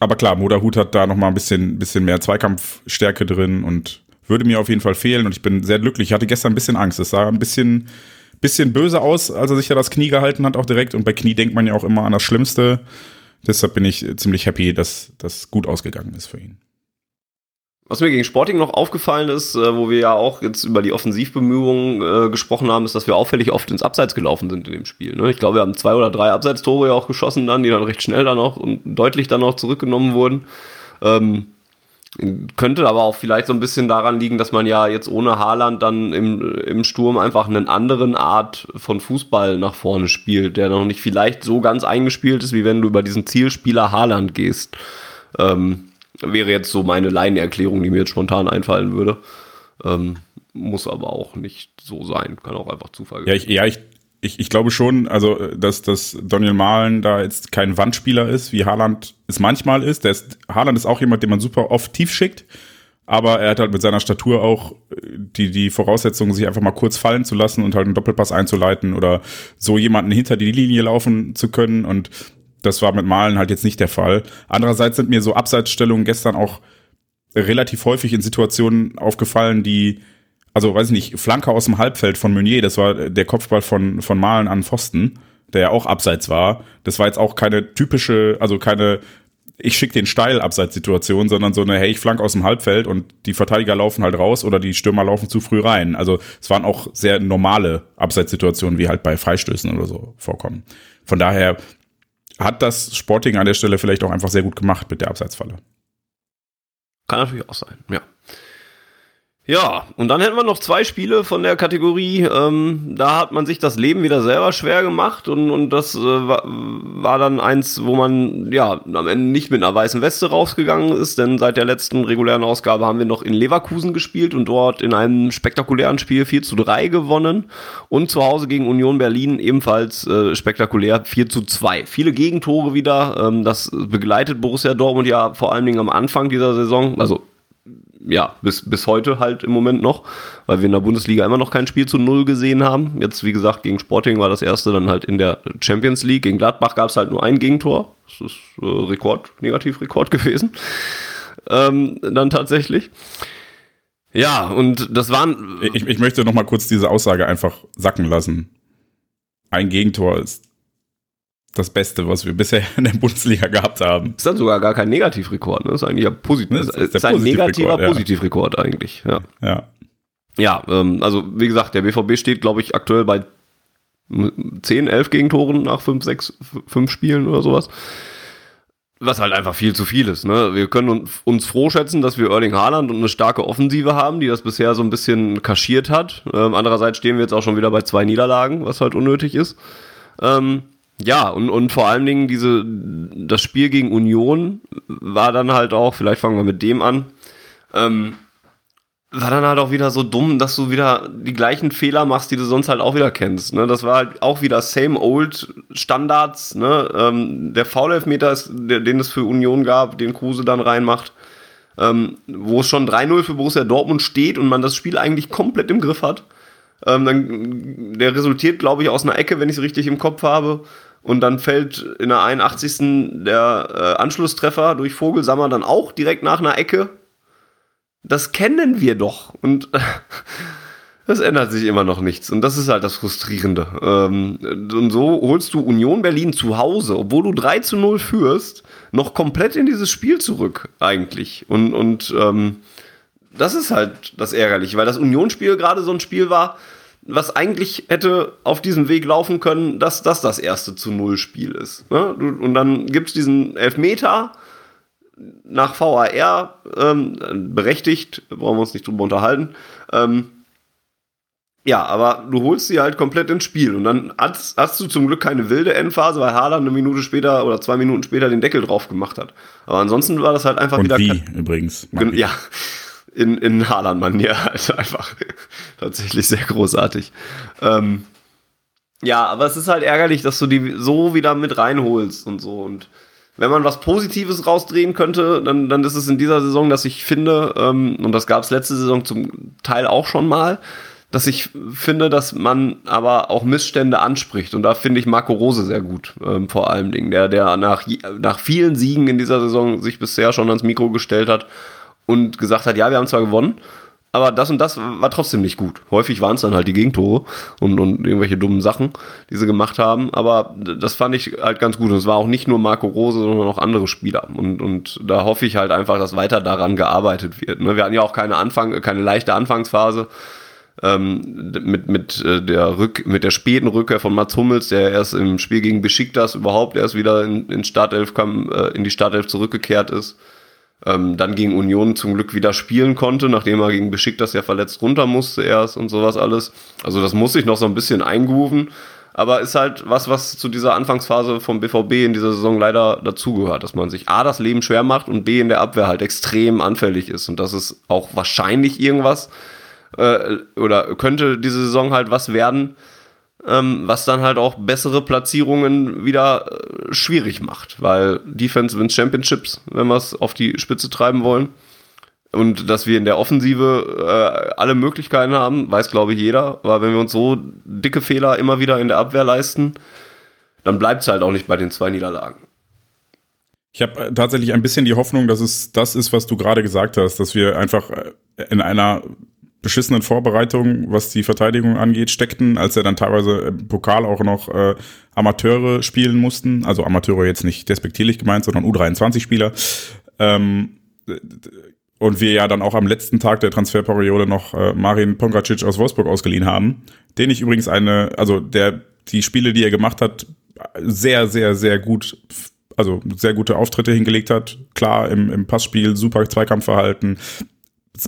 aber klar, Moderhut hat da noch mal ein bisschen, bisschen mehr Zweikampfstärke drin und würde mir auf jeden Fall fehlen und ich bin sehr glücklich. Ich hatte gestern ein bisschen Angst. Es sah ein bisschen, bisschen böse aus, als er sich da das Knie gehalten hat, auch direkt. Und bei Knie denkt man ja auch immer an das Schlimmste. Deshalb bin ich ziemlich happy, dass das gut ausgegangen ist für ihn. Was mir gegen Sporting noch aufgefallen ist, äh, wo wir ja auch jetzt über die Offensivbemühungen äh, gesprochen haben, ist, dass wir auffällig oft ins Abseits gelaufen sind in dem Spiel. Ne? Ich glaube, wir haben zwei oder drei Abseitstore ja auch geschossen dann, die dann recht schnell dann auch und deutlich dann auch zurückgenommen wurden. Ähm, könnte aber auch vielleicht so ein bisschen daran liegen, dass man ja jetzt ohne Haaland dann im, im Sturm einfach einen anderen Art von Fußball nach vorne spielt, der noch nicht vielleicht so ganz eingespielt ist, wie wenn du über diesen Zielspieler Haaland gehst. Ähm, Wäre jetzt so meine Laienerklärung, die mir jetzt spontan einfallen würde. Ähm, muss aber auch nicht so sein. Kann auch einfach Zufall Ja, ich, ja, ich, ich, ich glaube schon, also, dass, dass Daniel Mahlen da jetzt kein Wandspieler ist, wie Haaland es manchmal ist. Der ist. Haaland ist auch jemand, den man super oft tief schickt. Aber er hat halt mit seiner Statur auch die, die Voraussetzung, sich einfach mal kurz fallen zu lassen und halt einen Doppelpass einzuleiten oder so jemanden hinter die Linie laufen zu können. Und das war mit Malen halt jetzt nicht der Fall. Andererseits sind mir so Abseitsstellungen gestern auch relativ häufig in Situationen aufgefallen, die, also weiß ich nicht, Flanke aus dem Halbfeld von Meunier, das war der Kopfball von, von Malen an Pfosten, der ja auch abseits war. Das war jetzt auch keine typische, also keine, ich schick den steil Abseitssituation, sondern so eine, hey, ich flank aus dem Halbfeld und die Verteidiger laufen halt raus oder die Stürmer laufen zu früh rein. Also es waren auch sehr normale Abseitssituationen, wie halt bei Freistößen oder so vorkommen. Von daher hat das Sporting an der Stelle vielleicht auch einfach sehr gut gemacht mit der Abseitsfalle. Kann natürlich auch sein, ja. Ja, und dann hätten wir noch zwei Spiele von der Kategorie. Ähm, da hat man sich das Leben wieder selber schwer gemacht und, und das äh, war, war dann eins, wo man ja am Ende nicht mit einer weißen Weste rausgegangen ist, denn seit der letzten regulären Ausgabe haben wir noch in Leverkusen gespielt und dort in einem spektakulären Spiel 4 zu 3 gewonnen und zu Hause gegen Union Berlin ebenfalls äh, spektakulär 4 zu 2. Viele Gegentore wieder, ähm, das begleitet Borussia Dortmund ja vor allen Dingen am Anfang dieser Saison, also ja, bis, bis heute halt im Moment noch, weil wir in der Bundesliga immer noch kein Spiel zu Null gesehen haben. Jetzt, wie gesagt, gegen Sporting war das erste dann halt in der Champions League. Gegen Gladbach gab es halt nur ein Gegentor. Das ist äh, Rekord, Negativrekord gewesen. Ähm, dann tatsächlich. Ja, und das waren. Ich, ich möchte noch mal kurz diese Aussage einfach sacken lassen. Ein Gegentor ist das Beste, was wir bisher in der Bundesliga gehabt haben. Ist dann sogar gar kein Negativrekord, ne? Ist eigentlich ein, Posit ist, ist, ist ein negativer ja. Positivrekord eigentlich, ja. Ja, ja ähm, also wie gesagt, der BVB steht, glaube ich, aktuell bei 10, 11 Gegentoren nach 5, 6, 5 Spielen oder sowas. Was halt einfach viel zu viel ist. Ne? Wir können uns froh schätzen, dass wir Erling Haaland und eine starke Offensive haben, die das bisher so ein bisschen kaschiert hat. Ähm, andererseits stehen wir jetzt auch schon wieder bei zwei Niederlagen, was halt unnötig ist. Ähm, ja, und, und vor allen Dingen diese, das Spiel gegen Union war dann halt auch, vielleicht fangen wir mit dem an, ähm, war dann halt auch wieder so dumm, dass du wieder die gleichen Fehler machst, die du sonst halt auch wieder kennst. Ne? Das war halt auch wieder same old Standards. Ne? Ähm, der Foul-Elfmeter, den es für Union gab, den Kruse dann reinmacht, ähm, wo es schon 3-0 für Borussia Dortmund steht und man das Spiel eigentlich komplett im Griff hat Ähm, dann, der resultiert, glaube ich, aus einer Ecke, wenn ich es richtig im Kopf habe. Und dann fällt in der 81. der äh, Anschlusstreffer durch Vogelsammer dann auch direkt nach einer Ecke. Das kennen wir doch. Und es ändert sich immer noch nichts. Und das ist halt das Frustrierende. Ähm, und so holst du Union Berlin zu Hause, obwohl du 3 zu 0 führst, noch komplett in dieses Spiel zurück, eigentlich. Und, und ähm, das ist halt das Ärgerliche, weil das Unionsspiel gerade so ein Spiel war, was eigentlich hätte auf diesem Weg laufen können, dass das das erste zu Null Spiel ist. Ne? Und dann gibt es diesen Elfmeter nach VAR, ähm, berechtigt, brauchen wir uns nicht drüber unterhalten. Ähm, ja, aber du holst sie halt komplett ins Spiel und dann hast, hast du zum Glück keine wilde Endphase, weil Haaland eine Minute später oder zwei Minuten später den Deckel drauf gemacht hat. Aber ansonsten war das halt einfach und wieder. Wie übrigens. Ja, in, in Haaland-Manier halt einfach tatsächlich sehr großartig. Ähm, ja, aber es ist halt ärgerlich, dass du die so wieder mit reinholst und so und wenn man was Positives rausdrehen könnte, dann, dann ist es in dieser Saison, dass ich finde, ähm, und das gab es letzte Saison zum Teil auch schon mal, dass ich finde, dass man aber auch Missstände anspricht. Und da finde ich Marco Rose sehr gut, ähm, vor allem Dingen, der, der nach, nach vielen Siegen in dieser Saison sich bisher schon ans Mikro gestellt hat und gesagt hat, ja, wir haben zwar gewonnen, aber das und das war trotzdem nicht gut. Häufig waren es dann halt die Gegentore und, und irgendwelche dummen Sachen, die sie gemacht haben. Aber das fand ich halt ganz gut. Und es war auch nicht nur Marco Rose, sondern auch andere Spieler. Und, und da hoffe ich halt einfach, dass weiter daran gearbeitet wird. Ne? Wir hatten ja auch keine Anfang, keine leichte Anfangsphase. Ähm, mit, mit, äh, der Rück, mit der späten Rückkehr von Mats Hummels, der erst im Spiel gegen Besiktas überhaupt erst wieder in, in Startelf kam, äh, in die Startelf zurückgekehrt ist ähm, dann gegen Union zum Glück wieder spielen konnte, nachdem er gegen Besiktas ja verletzt runter musste erst und sowas alles. Also das muss sich noch so ein bisschen eingrooven, aber ist halt was, was zu dieser Anfangsphase vom BVB in dieser Saison leider dazugehört, dass man sich A, das Leben schwer macht und B, in der Abwehr halt extrem anfällig ist. Und das ist auch wahrscheinlich irgendwas äh, oder könnte diese Saison halt was werden, ähm, was dann halt auch bessere Platzierungen wieder äh, schwierig macht, weil Defense wins Championships, wenn wir es auf die Spitze treiben wollen. Und dass wir in der Offensive äh, alle Möglichkeiten haben, weiß glaube ich jeder. Aber wenn wir uns so dicke Fehler immer wieder in der Abwehr leisten, dann bleibt es halt auch nicht bei den zwei Niederlagen. Ich habe äh, tatsächlich ein bisschen die Hoffnung, dass es das ist, was du gerade gesagt hast, dass wir einfach äh, in einer beschissenen Vorbereitungen, was die Verteidigung angeht, steckten, als er dann teilweise im Pokal auch noch äh, Amateure spielen mussten. Also Amateure jetzt nicht despektierlich gemeint, sondern U23-Spieler. Ähm, und wir ja dann auch am letzten Tag der Transferperiode noch äh, Marin Pongracic aus Wolfsburg ausgeliehen haben, den ich übrigens eine, also der die Spiele, die er gemacht hat, sehr, sehr, sehr gut, also sehr gute Auftritte hingelegt hat. Klar, im, im Passspiel, super Zweikampfverhalten,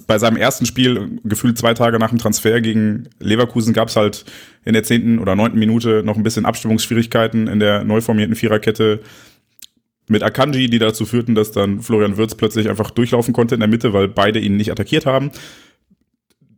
bei seinem ersten Spiel, gefühlt zwei Tage nach dem Transfer gegen Leverkusen, gab es halt in der zehnten oder neunten Minute noch ein bisschen Abstimmungsschwierigkeiten in der neu formierten Viererkette mit Akanji, die dazu führten, dass dann Florian Würz plötzlich einfach durchlaufen konnte in der Mitte, weil beide ihn nicht attackiert haben.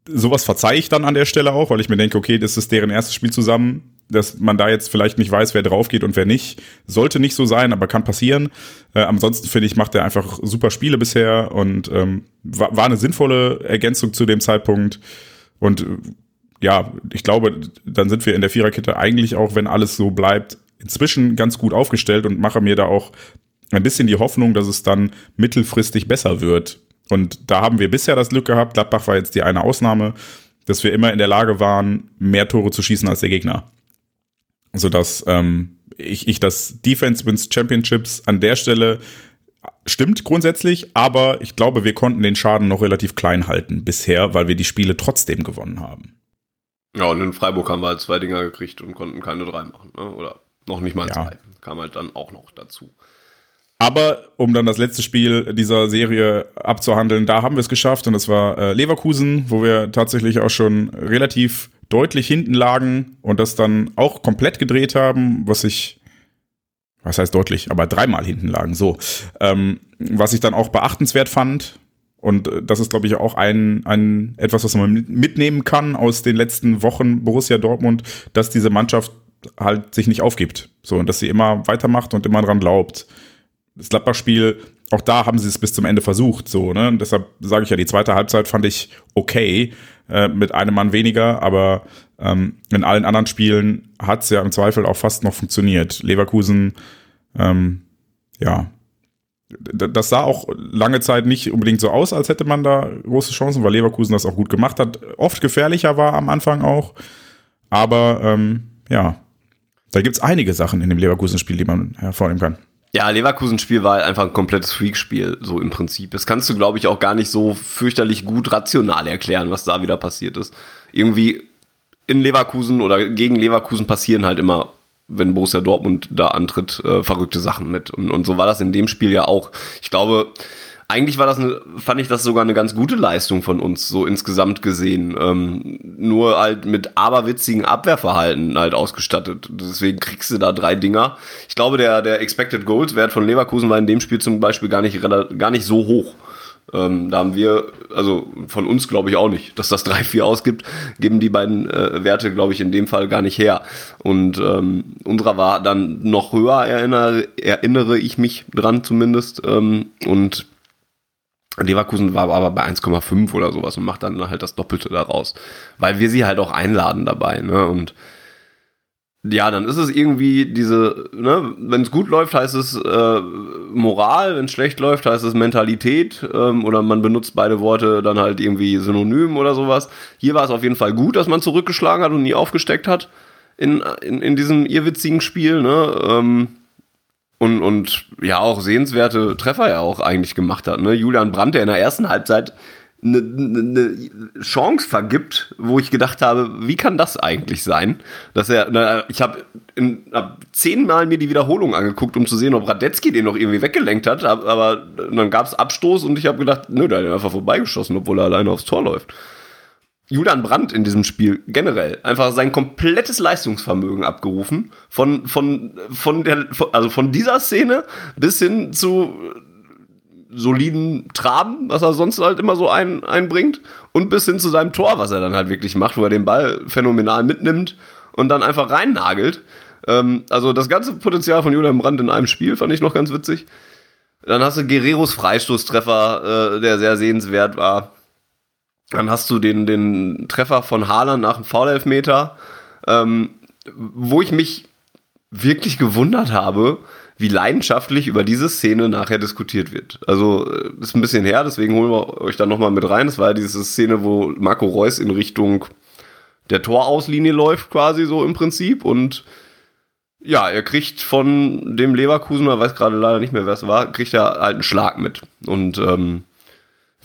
Sowas verzeihe ich dann an der Stelle auch, weil ich mir denke, okay, das ist deren erstes Spiel zusammen dass man da jetzt vielleicht nicht weiß, wer drauf geht und wer nicht. Sollte nicht so sein, aber kann passieren. Äh, ansonsten finde ich, macht er einfach super Spiele bisher und ähm, war, war eine sinnvolle Ergänzung zu dem Zeitpunkt. Und äh, ja, ich glaube, dann sind wir in der Viererkette eigentlich auch, wenn alles so bleibt, inzwischen ganz gut aufgestellt und mache mir da auch ein bisschen die Hoffnung, dass es dann mittelfristig besser wird. Und da haben wir bisher das Glück gehabt, Gladbach war jetzt die eine Ausnahme, dass wir immer in der Lage waren, mehr Tore zu schießen als der Gegner sodass ähm, ich, ich das Defense Wins Championships an der Stelle stimmt grundsätzlich, aber ich glaube, wir konnten den Schaden noch relativ klein halten bisher, weil wir die Spiele trotzdem gewonnen haben. Ja, und in Freiburg haben wir halt zwei Dinger gekriegt und konnten keine drei machen, ne? oder noch nicht mal ja. zwei. Kam halt dann auch noch dazu. Aber um dann das letzte Spiel dieser Serie abzuhandeln, da haben wir es geschafft und das war äh, Leverkusen, wo wir tatsächlich auch schon relativ deutlich hinten lagen und das dann auch komplett gedreht haben, was ich, was heißt deutlich, aber dreimal hinten lagen, so. Ähm, was ich dann auch beachtenswert fand, und äh, das ist, glaube ich, auch ein, ein etwas, was man mitnehmen kann aus den letzten Wochen Borussia Dortmund, dass diese Mannschaft halt sich nicht aufgibt. So, und dass sie immer weitermacht und immer dran glaubt. Das Gladbach-Spiel auch da haben sie es bis zum Ende versucht, so, ne? Und deshalb sage ich ja, die zweite Halbzeit fand ich okay, äh, mit einem Mann weniger, aber ähm, in allen anderen Spielen hat es ja im Zweifel auch fast noch funktioniert. Leverkusen, ähm, ja, das sah auch lange Zeit nicht unbedingt so aus, als hätte man da große Chancen, weil Leverkusen das auch gut gemacht hat. Oft gefährlicher war am Anfang auch. Aber ähm, ja, da gibt es einige Sachen in dem Leverkusen-Spiel, die man hervornehmen kann. Ja, Leverkusen-Spiel war halt einfach ein komplettes Freak-Spiel, so im Prinzip. Das kannst du, glaube ich, auch gar nicht so fürchterlich gut rational erklären, was da wieder passiert ist. Irgendwie in Leverkusen oder gegen Leverkusen passieren halt immer, wenn Borussia Dortmund da antritt, äh, verrückte Sachen mit. Und, und so war das in dem Spiel ja auch. Ich glaube, eigentlich war das eine, fand ich das sogar eine ganz gute Leistung von uns, so insgesamt gesehen. Ähm, nur halt mit aberwitzigen Abwehrverhalten halt ausgestattet. Deswegen kriegst du da drei Dinger. Ich glaube, der, der Expected Goals Wert von Leverkusen war in dem Spiel zum Beispiel gar nicht, gar nicht so hoch. Ähm, da haben wir, also von uns glaube ich auch nicht, dass das 3-4 ausgibt, geben die beiden äh, Werte, glaube ich, in dem Fall gar nicht her. Und ähm, unserer war dann noch höher, erinnere, erinnere ich mich dran zumindest. Ähm, und Leverkusen war aber bei 1,5 oder sowas und macht dann halt das Doppelte daraus. Weil wir sie halt auch einladen dabei, ne? Und ja, dann ist es irgendwie diese, ne, wenn es gut läuft, heißt es äh, Moral, wenn es schlecht läuft, heißt es Mentalität ähm, oder man benutzt beide Worte dann halt irgendwie synonym oder sowas. Hier war es auf jeden Fall gut, dass man zurückgeschlagen hat und nie aufgesteckt hat in, in, in diesem irrwitzigen Spiel, ne? Ähm, und, und ja auch sehenswerte Treffer ja auch eigentlich gemacht hat. Ne? Julian Brandt, der in der ersten Halbzeit eine, eine Chance vergibt, wo ich gedacht habe, wie kann das eigentlich sein? Dass er, na, ich habe hab zehnmal mir die Wiederholung angeguckt, um zu sehen, ob Radetzky den noch irgendwie weggelenkt hat, aber dann gab es Abstoß und ich habe gedacht, nö, der hat einfach vorbeigeschossen, obwohl er alleine aufs Tor läuft. Julian Brandt in diesem Spiel generell einfach sein komplettes Leistungsvermögen abgerufen von von von der also von dieser Szene bis hin zu soliden Traben, was er sonst halt immer so ein, einbringt und bis hin zu seinem Tor, was er dann halt wirklich macht, wo er den Ball phänomenal mitnimmt und dann einfach reinnagelt. Ähm, also das ganze Potenzial von Julian Brandt in einem Spiel fand ich noch ganz witzig. Dann hast du Guerreros Freistoßtreffer, äh, der sehr sehenswert war. Dann hast du den, den Treffer von Haaland nach dem Foul-Elfmeter, ähm, wo ich mich wirklich gewundert habe, wie leidenschaftlich über diese Szene nachher diskutiert wird. Also äh, ist ein bisschen her, deswegen holen wir euch da nochmal mit rein. Das war ja diese Szene, wo Marco Reus in Richtung der Torauslinie läuft, quasi so im Prinzip. Und ja, er kriegt von dem Leverkusener, weiß gerade leider nicht mehr, wer es war, kriegt er halt einen Schlag mit. Und ähm,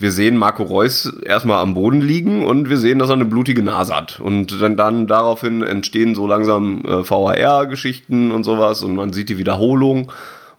wir sehen Marco Reus erstmal am Boden liegen und wir sehen, dass er eine blutige Nase hat. Und dann, dann daraufhin entstehen so langsam äh, VHR-Geschichten und sowas und man sieht die Wiederholung,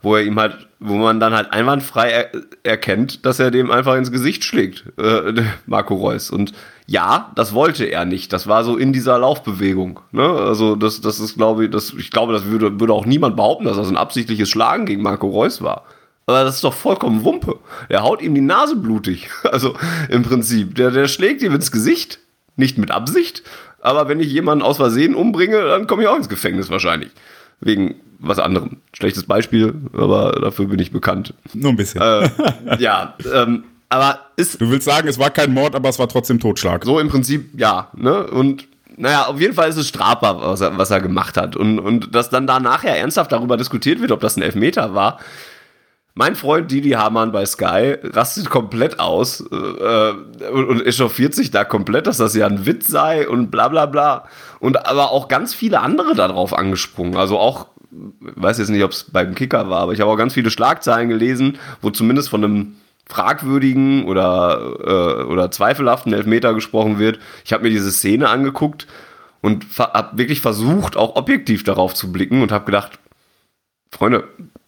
wo er ihm halt, wo man dann halt einwandfrei er erkennt, dass er dem einfach ins Gesicht schlägt, äh, Marco Reus. Und ja, das wollte er nicht. Das war so in dieser Laufbewegung. Ne? Also das, das ist, glaube ich, das, ich glaube, das würde, würde auch niemand behaupten, dass das ein absichtliches Schlagen gegen Marco Reus war. Aber das ist doch vollkommen Wumpe. Der haut ihm die Nase blutig. Also im Prinzip. Der, der schlägt ihm ins Gesicht. Nicht mit Absicht. Aber wenn ich jemanden aus Versehen umbringe, dann komme ich auch ins Gefängnis wahrscheinlich. Wegen was anderem. Schlechtes Beispiel, aber dafür bin ich bekannt. Nur ein bisschen. Äh, ja, ähm, aber ist. Du willst sagen, es war kein Mord, aber es war trotzdem Totschlag. So im Prinzip, ja. Ne? Und naja, auf jeden Fall ist es strafbar, was er, was er gemacht hat. Und, und dass dann da nachher ernsthaft darüber diskutiert wird, ob das ein Elfmeter war, mein Freund Didi Hamann bei Sky rastet komplett aus äh, und, und echauffiert sich da komplett, dass das ja ein Witz sei und bla bla bla. Und aber auch ganz viele andere darauf angesprungen. Also auch, weiß jetzt nicht, ob es beim Kicker war, aber ich habe auch ganz viele Schlagzeilen gelesen, wo zumindest von einem fragwürdigen oder, äh, oder zweifelhaften Elfmeter gesprochen wird. Ich habe mir diese Szene angeguckt und habe wirklich versucht, auch objektiv darauf zu blicken und habe gedacht, Freunde,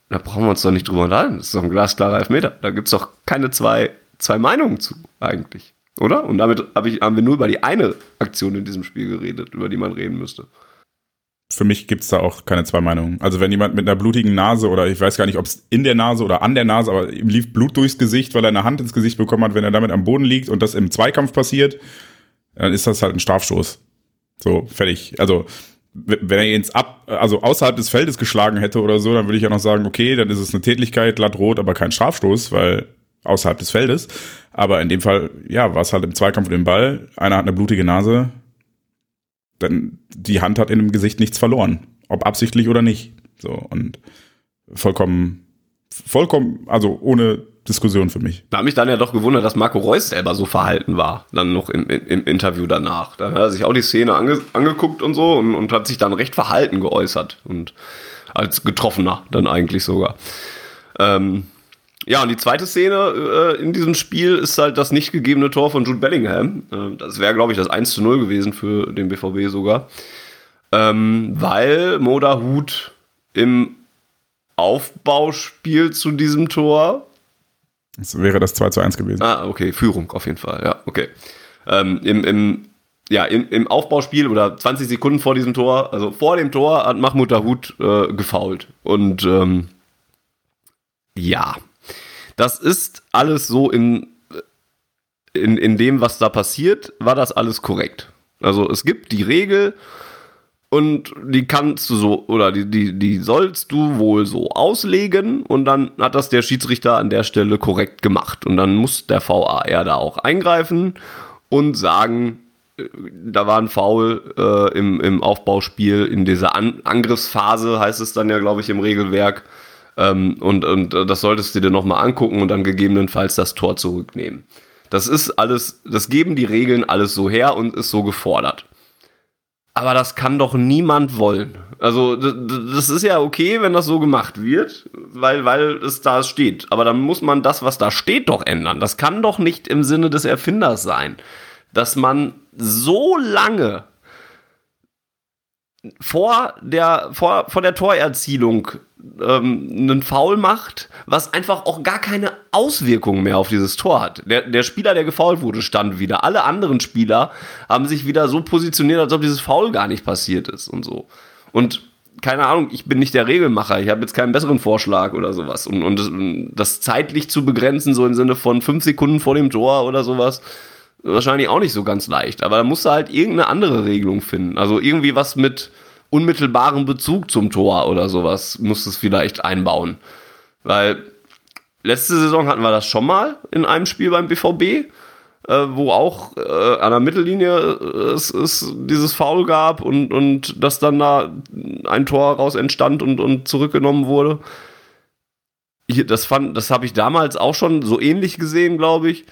da brauchen wir uns doch nicht drüber unterhalten. Das ist doch ein glasklarer Elfmeter. Da gibt es doch keine zwei, zwei Meinungen zu, eigentlich. Oder? Und damit hab ich, haben wir nur über die eine Aktion in diesem Spiel geredet, über die man reden müsste. Für mich gibt es da auch keine zwei Meinungen. Also wenn jemand mit einer blutigen Nase oder ich weiß gar nicht, ob es in der Nase oder an der Nase, aber ihm lief Blut durchs Gesicht, weil er eine Hand ins Gesicht bekommen hat, wenn er damit am Boden liegt und das im Zweikampf passiert, dann ist das halt ein Strafstoß. So, fertig. Also wenn er ihn ins ab, also außerhalb des Feldes geschlagen hätte oder so, dann würde ich ja noch sagen, okay, dann ist es eine Tätigkeit, glatt rot, aber kein Strafstoß, weil außerhalb des Feldes. Aber in dem Fall, ja, war es halt im Zweikampf um den Ball. Einer hat eine blutige Nase. Dann die Hand hat in dem Gesicht nichts verloren. Ob absichtlich oder nicht. So, und vollkommen, vollkommen, also ohne Diskussion für mich. Da hat mich dann ja doch gewundert, dass Marco Reus selber so verhalten war, dann noch im, im, im Interview danach. Da hat er sich auch die Szene ange, angeguckt und so und, und hat sich dann recht verhalten geäußert und als Getroffener dann eigentlich sogar. Ähm, ja, und die zweite Szene äh, in diesem Spiel ist halt das nicht gegebene Tor von Jude Bellingham. Äh, das wäre, glaube ich, das 1 zu 0 gewesen für den BVB sogar. Ähm, weil Moda Hut im Aufbauspiel zu diesem Tor das wäre das 2 zu 1 gewesen. Ah, okay, Führung auf jeden Fall, ja, okay. Ähm, im, im, ja, im, im Aufbauspiel oder 20 Sekunden vor diesem Tor, also vor dem Tor hat Mahmoud Dahoud äh, gefault. Und ähm, ja, das ist alles so in, in, in dem, was da passiert, war das alles korrekt. Also es gibt die Regel, und die kannst du so, oder die, die, die sollst du wohl so auslegen und dann hat das der Schiedsrichter an der Stelle korrekt gemacht. Und dann muss der VAR da auch eingreifen und sagen, äh, da war ein Foul äh, im, im Aufbauspiel, in dieser an Angriffsphase heißt es dann ja, glaube ich, im Regelwerk. Ähm, und, und das solltest du dir nochmal angucken und dann gegebenenfalls das Tor zurücknehmen. Das ist alles, das geben die Regeln alles so her und ist so gefordert. Aber das kann doch niemand wollen. Also das ist ja okay, wenn das so gemacht wird, weil, weil es da steht. Aber dann muss man das, was da steht, doch ändern. Das kann doch nicht im Sinne des Erfinders sein, dass man so lange vor der, vor, vor der Torerzielung ähm, einen Foul macht, was einfach auch gar keine Auswirkungen mehr auf dieses Tor hat. Der, der Spieler, der gefoult wurde, stand wieder. Alle anderen Spieler haben sich wieder so positioniert, als ob dieses Foul gar nicht passiert ist und so. Und keine Ahnung, ich bin nicht der Regelmacher, ich habe jetzt keinen besseren Vorschlag oder sowas. Und, und das, das zeitlich zu begrenzen, so im Sinne von fünf Sekunden vor dem Tor oder sowas, wahrscheinlich auch nicht so ganz leicht. Aber da musst du halt irgendeine andere Regelung finden. Also irgendwie was mit unmittelbaren Bezug zum Tor oder sowas musst du es vielleicht einbauen. Weil letzte Saison hatten wir das schon mal in einem Spiel beim BVB, äh, wo auch äh, an der Mittellinie äh, es, es dieses Foul gab und, und dass dann da ein Tor raus entstand und, und zurückgenommen wurde. Hier, das das habe ich damals auch schon so ähnlich gesehen, glaube ich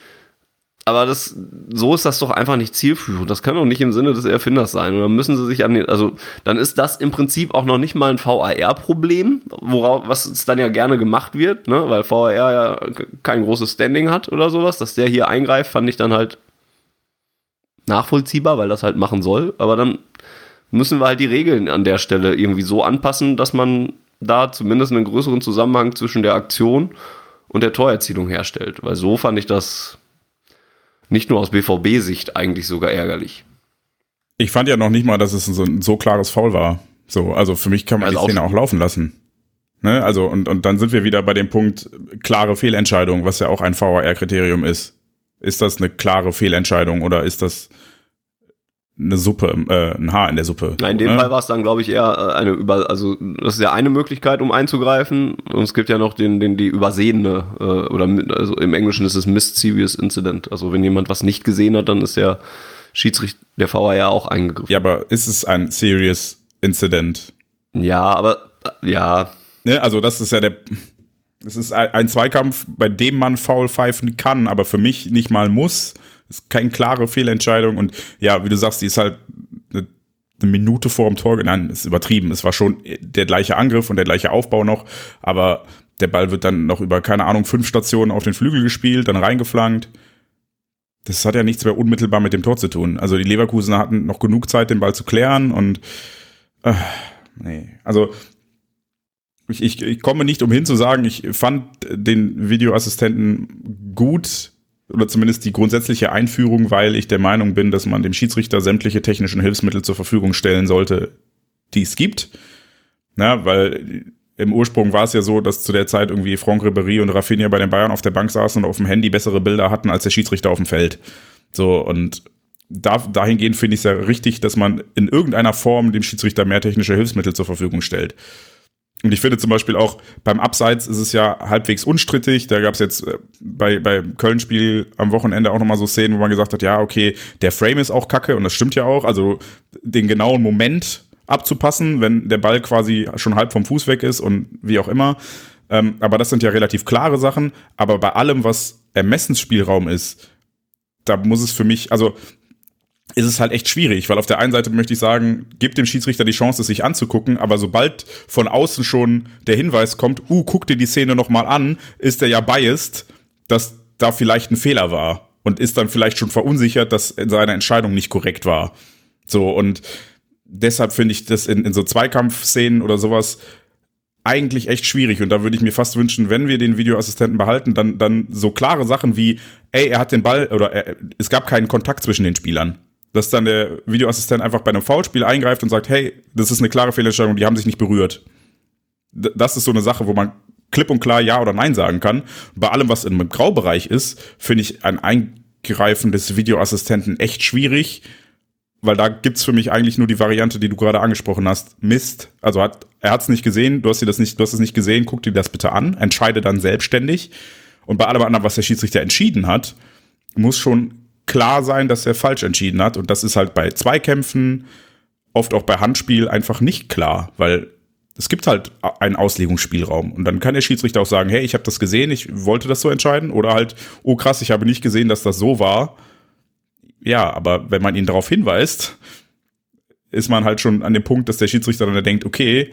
aber das, so ist das doch einfach nicht zielführend. Das kann doch nicht im Sinne des Erfinders sein. Und dann müssen sie sich an den, also dann ist das im Prinzip auch noch nicht mal ein VAR-Problem, worauf, was dann ja gerne gemacht wird, ne, weil VAR ja kein großes Standing hat oder sowas. Dass der hier eingreift, fand ich dann halt nachvollziehbar, weil das halt machen soll. Aber dann müssen wir halt die Regeln an der Stelle irgendwie so anpassen, dass man da zumindest einen größeren Zusammenhang zwischen der Aktion und der Torerzielung herstellt. Weil so fand ich das nicht nur aus BVB-Sicht eigentlich sogar ärgerlich. Ich fand ja noch nicht mal, dass es so ein so klares Foul war. So, also für mich kann man also die Szene auch, laufen lassen. Ne? Also, und, und dann sind wir wieder bei dem Punkt klare Fehlentscheidung, was ja auch ein VAR-Kriterium ist. Ist das eine klare Fehlentscheidung oder ist das eine Suppe, äh, ein Haar in der Suppe. Nein, in dem ne? Fall war es dann, glaube ich, eher äh, eine über, also das ist ja eine Möglichkeit, um einzugreifen. Und es gibt ja noch den, den die übersehene, äh, oder also im Englischen ist es Mischievous Incident. Also wenn jemand was nicht gesehen hat, dann ist der Schiedsrichter, der VAR ja auch eingegriffen. Ja, aber ist es ein Serious Incident? Ja, aber ja. Ne, also das ist ja der, es ist ein Zweikampf, bei dem man faul pfeifen kann, aber für mich nicht mal muss ist keine klare Fehlentscheidung und ja, wie du sagst, die ist halt eine, eine Minute vor dem Tor, nein, ist übertrieben. Es war schon der gleiche Angriff und der gleiche Aufbau noch, aber der Ball wird dann noch über, keine Ahnung, fünf Stationen auf den Flügel gespielt, dann reingeflankt. Das hat ja nichts mehr unmittelbar mit dem Tor zu tun. Also die Leverkusener hatten noch genug Zeit, den Ball zu klären und äh, nee, also ich, ich, ich komme nicht umhin zu sagen, ich fand den Videoassistenten gut, oder zumindest die grundsätzliche Einführung, weil ich der Meinung bin, dass man dem Schiedsrichter sämtliche technischen Hilfsmittel zur Verfügung stellen sollte, die es gibt. Na, weil im Ursprung war es ja so, dass zu der Zeit irgendwie Franck Ribéry und Rafinha bei den Bayern auf der Bank saßen und auf dem Handy bessere Bilder hatten als der Schiedsrichter auf dem Feld. So, und da, dahingehend finde ich es ja richtig, dass man in irgendeiner Form dem Schiedsrichter mehr technische Hilfsmittel zur Verfügung stellt. Und ich finde zum Beispiel auch beim Abseits ist es ja halbwegs unstrittig. Da gab es jetzt äh, bei, bei Köln-Spiel am Wochenende auch nochmal so Szenen, wo man gesagt hat, ja, okay, der Frame ist auch kacke und das stimmt ja auch. Also den genauen Moment abzupassen, wenn der Ball quasi schon halb vom Fuß weg ist und wie auch immer. Ähm, aber das sind ja relativ klare Sachen. Aber bei allem, was Ermessensspielraum ist, da muss es für mich, also ist es halt echt schwierig, weil auf der einen Seite möchte ich sagen, gibt dem Schiedsrichter die Chance, es sich anzugucken, aber sobald von außen schon der Hinweis kommt, uh, guck dir die Szene nochmal an, ist er ja biased, dass da vielleicht ein Fehler war und ist dann vielleicht schon verunsichert, dass seine Entscheidung nicht korrekt war. So, und deshalb finde ich das in, in so Zweikampfszenen oder sowas eigentlich echt schwierig und da würde ich mir fast wünschen, wenn wir den Videoassistenten behalten, dann, dann so klare Sachen wie, ey, er hat den Ball oder er, es gab keinen Kontakt zwischen den Spielern dass dann der Videoassistent einfach bei einem Foulspiel eingreift und sagt, hey, das ist eine klare Fehlentscheidung, die haben sich nicht berührt. Das ist so eine Sache, wo man klipp und klar Ja oder Nein sagen kann. Bei allem, was im Graubereich ist, finde ich ein Eingreifen des Videoassistenten echt schwierig, weil da gibt's für mich eigentlich nur die Variante, die du gerade angesprochen hast. Mist. Also hat, er hat's nicht gesehen, du hast dir das nicht, du hast es nicht gesehen, guck dir das bitte an, entscheide dann selbstständig. Und bei allem anderen, was der Schiedsrichter entschieden hat, muss schon klar sein, dass er falsch entschieden hat. Und das ist halt bei Zweikämpfen, oft auch bei Handspiel einfach nicht klar, weil es gibt halt einen Auslegungsspielraum. Und dann kann der Schiedsrichter auch sagen, hey, ich habe das gesehen, ich wollte das so entscheiden. Oder halt, oh krass, ich habe nicht gesehen, dass das so war. Ja, aber wenn man ihn darauf hinweist, ist man halt schon an dem Punkt, dass der Schiedsrichter dann denkt, okay,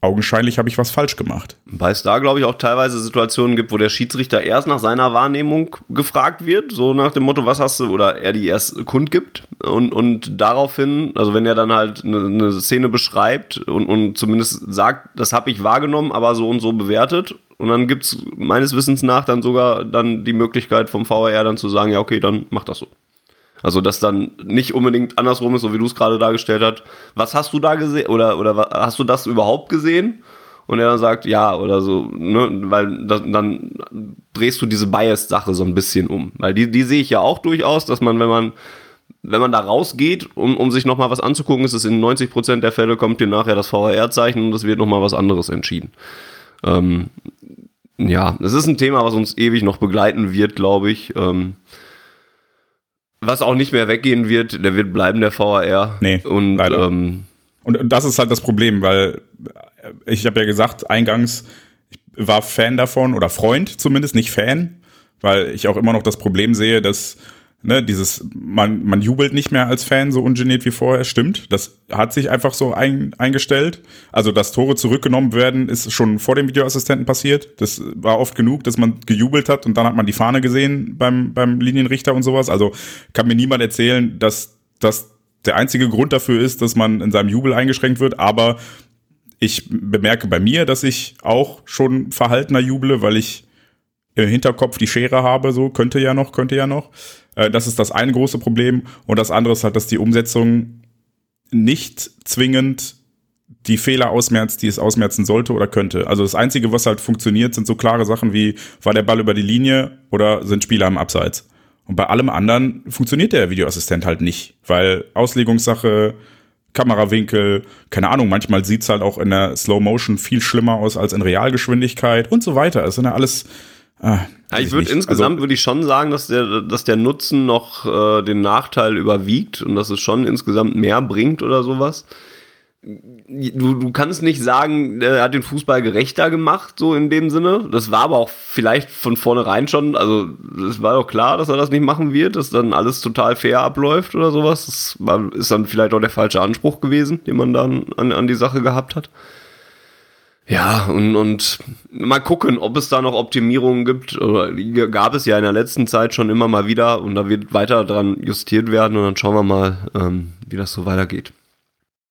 augenscheinlich habe ich was falsch gemacht. Weil es da, glaube ich, auch teilweise Situationen gibt, wo der Schiedsrichter erst nach seiner Wahrnehmung gefragt wird, so nach dem Motto, was hast du, oder er die erst kundgibt und, und daraufhin, also wenn er dann halt eine, eine Szene beschreibt und, und zumindest sagt, das habe ich wahrgenommen, aber so und so bewertet und dann gibt es meines Wissens nach dann sogar dann die Möglichkeit vom VR dann zu sagen, ja okay, dann mach das so. Also, dass dann nicht unbedingt andersrum ist, so wie du es gerade dargestellt hast. Was hast du da gesehen? Oder, oder hast du das überhaupt gesehen? Und er dann sagt, ja, oder so, ne, weil das, dann drehst du diese Bias-Sache so ein bisschen um. Weil die, die sehe ich ja auch durchaus, dass man, wenn man, wenn man da rausgeht, um, um sich nochmal was anzugucken, ist es in 90% der Fälle kommt dir nachher das VHR-Zeichen und es wird nochmal was anderes entschieden. Ähm, ja, das ist ein Thema, was uns ewig noch begleiten wird, glaube ich. Ähm, was auch nicht mehr weggehen wird, der wird bleiben, der VAR. Nee, und. Ähm, und das ist halt das Problem, weil ich habe ja gesagt, eingangs, ich war Fan davon oder Freund zumindest, nicht Fan, weil ich auch immer noch das Problem sehe, dass ne, dieses, man, man jubelt nicht mehr als Fan so ungeniert wie vorher, stimmt. Das hat sich einfach so ein, eingestellt. Also, dass Tore zurückgenommen werden, ist schon vor dem Videoassistenten passiert. Das war oft genug, dass man gejubelt hat und dann hat man die Fahne gesehen beim, beim Linienrichter und sowas. Also kann mir niemand erzählen, dass das der einzige Grund dafür ist, dass man in seinem Jubel eingeschränkt wird, aber ich bemerke bei mir, dass ich auch schon verhaltener juble, weil ich im Hinterkopf die Schere habe, so könnte ja noch, könnte ja noch. Äh, das ist das eine große Problem. Und das andere ist halt, dass die Umsetzung nicht zwingend die Fehler ausmerzt, die es ausmerzen sollte oder könnte. Also das Einzige, was halt funktioniert, sind so klare Sachen wie, war der Ball über die Linie oder sind Spieler am Abseits? Und bei allem anderen funktioniert der Videoassistent halt nicht, weil Auslegungssache, Kamerawinkel, keine Ahnung, manchmal sieht's halt auch in der Slow Motion viel schlimmer aus als in Realgeschwindigkeit und so weiter. Es sind ja alles Ah, ja, ich würde insgesamt also, würde ich schon sagen, dass der, dass der Nutzen noch äh, den Nachteil überwiegt und dass es schon insgesamt mehr bringt oder sowas. Du, du kannst nicht sagen, er hat den Fußball gerechter gemacht, so in dem Sinne. Das war aber auch vielleicht von vornherein schon, also es war doch klar, dass er das nicht machen wird, dass dann alles total fair abläuft oder sowas. Das war, ist dann vielleicht auch der falsche Anspruch gewesen, den man dann an, an die Sache gehabt hat. Ja, und, und mal gucken, ob es da noch Optimierungen gibt. Oder gab es ja in der letzten Zeit schon immer mal wieder und da wird weiter dran justiert werden und dann schauen wir mal, ähm, wie das so weitergeht.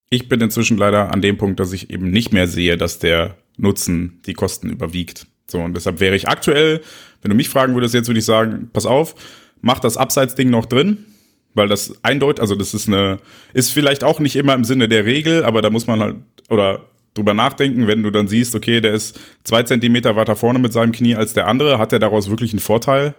Ich bin inzwischen leider an dem Punkt, dass ich eben nicht mehr sehe, dass der Nutzen die Kosten überwiegt. So, und deshalb wäre ich aktuell, wenn du mich fragen würdest, jetzt würde ich sagen, pass auf, mach das Abseitsding noch drin, weil das eindeutig, also das ist eine, ist vielleicht auch nicht immer im Sinne der Regel, aber da muss man halt, oder drüber nachdenken, wenn du dann siehst, okay, der ist zwei Zentimeter weiter vorne mit seinem Knie als der andere, hat er daraus wirklich einen Vorteil?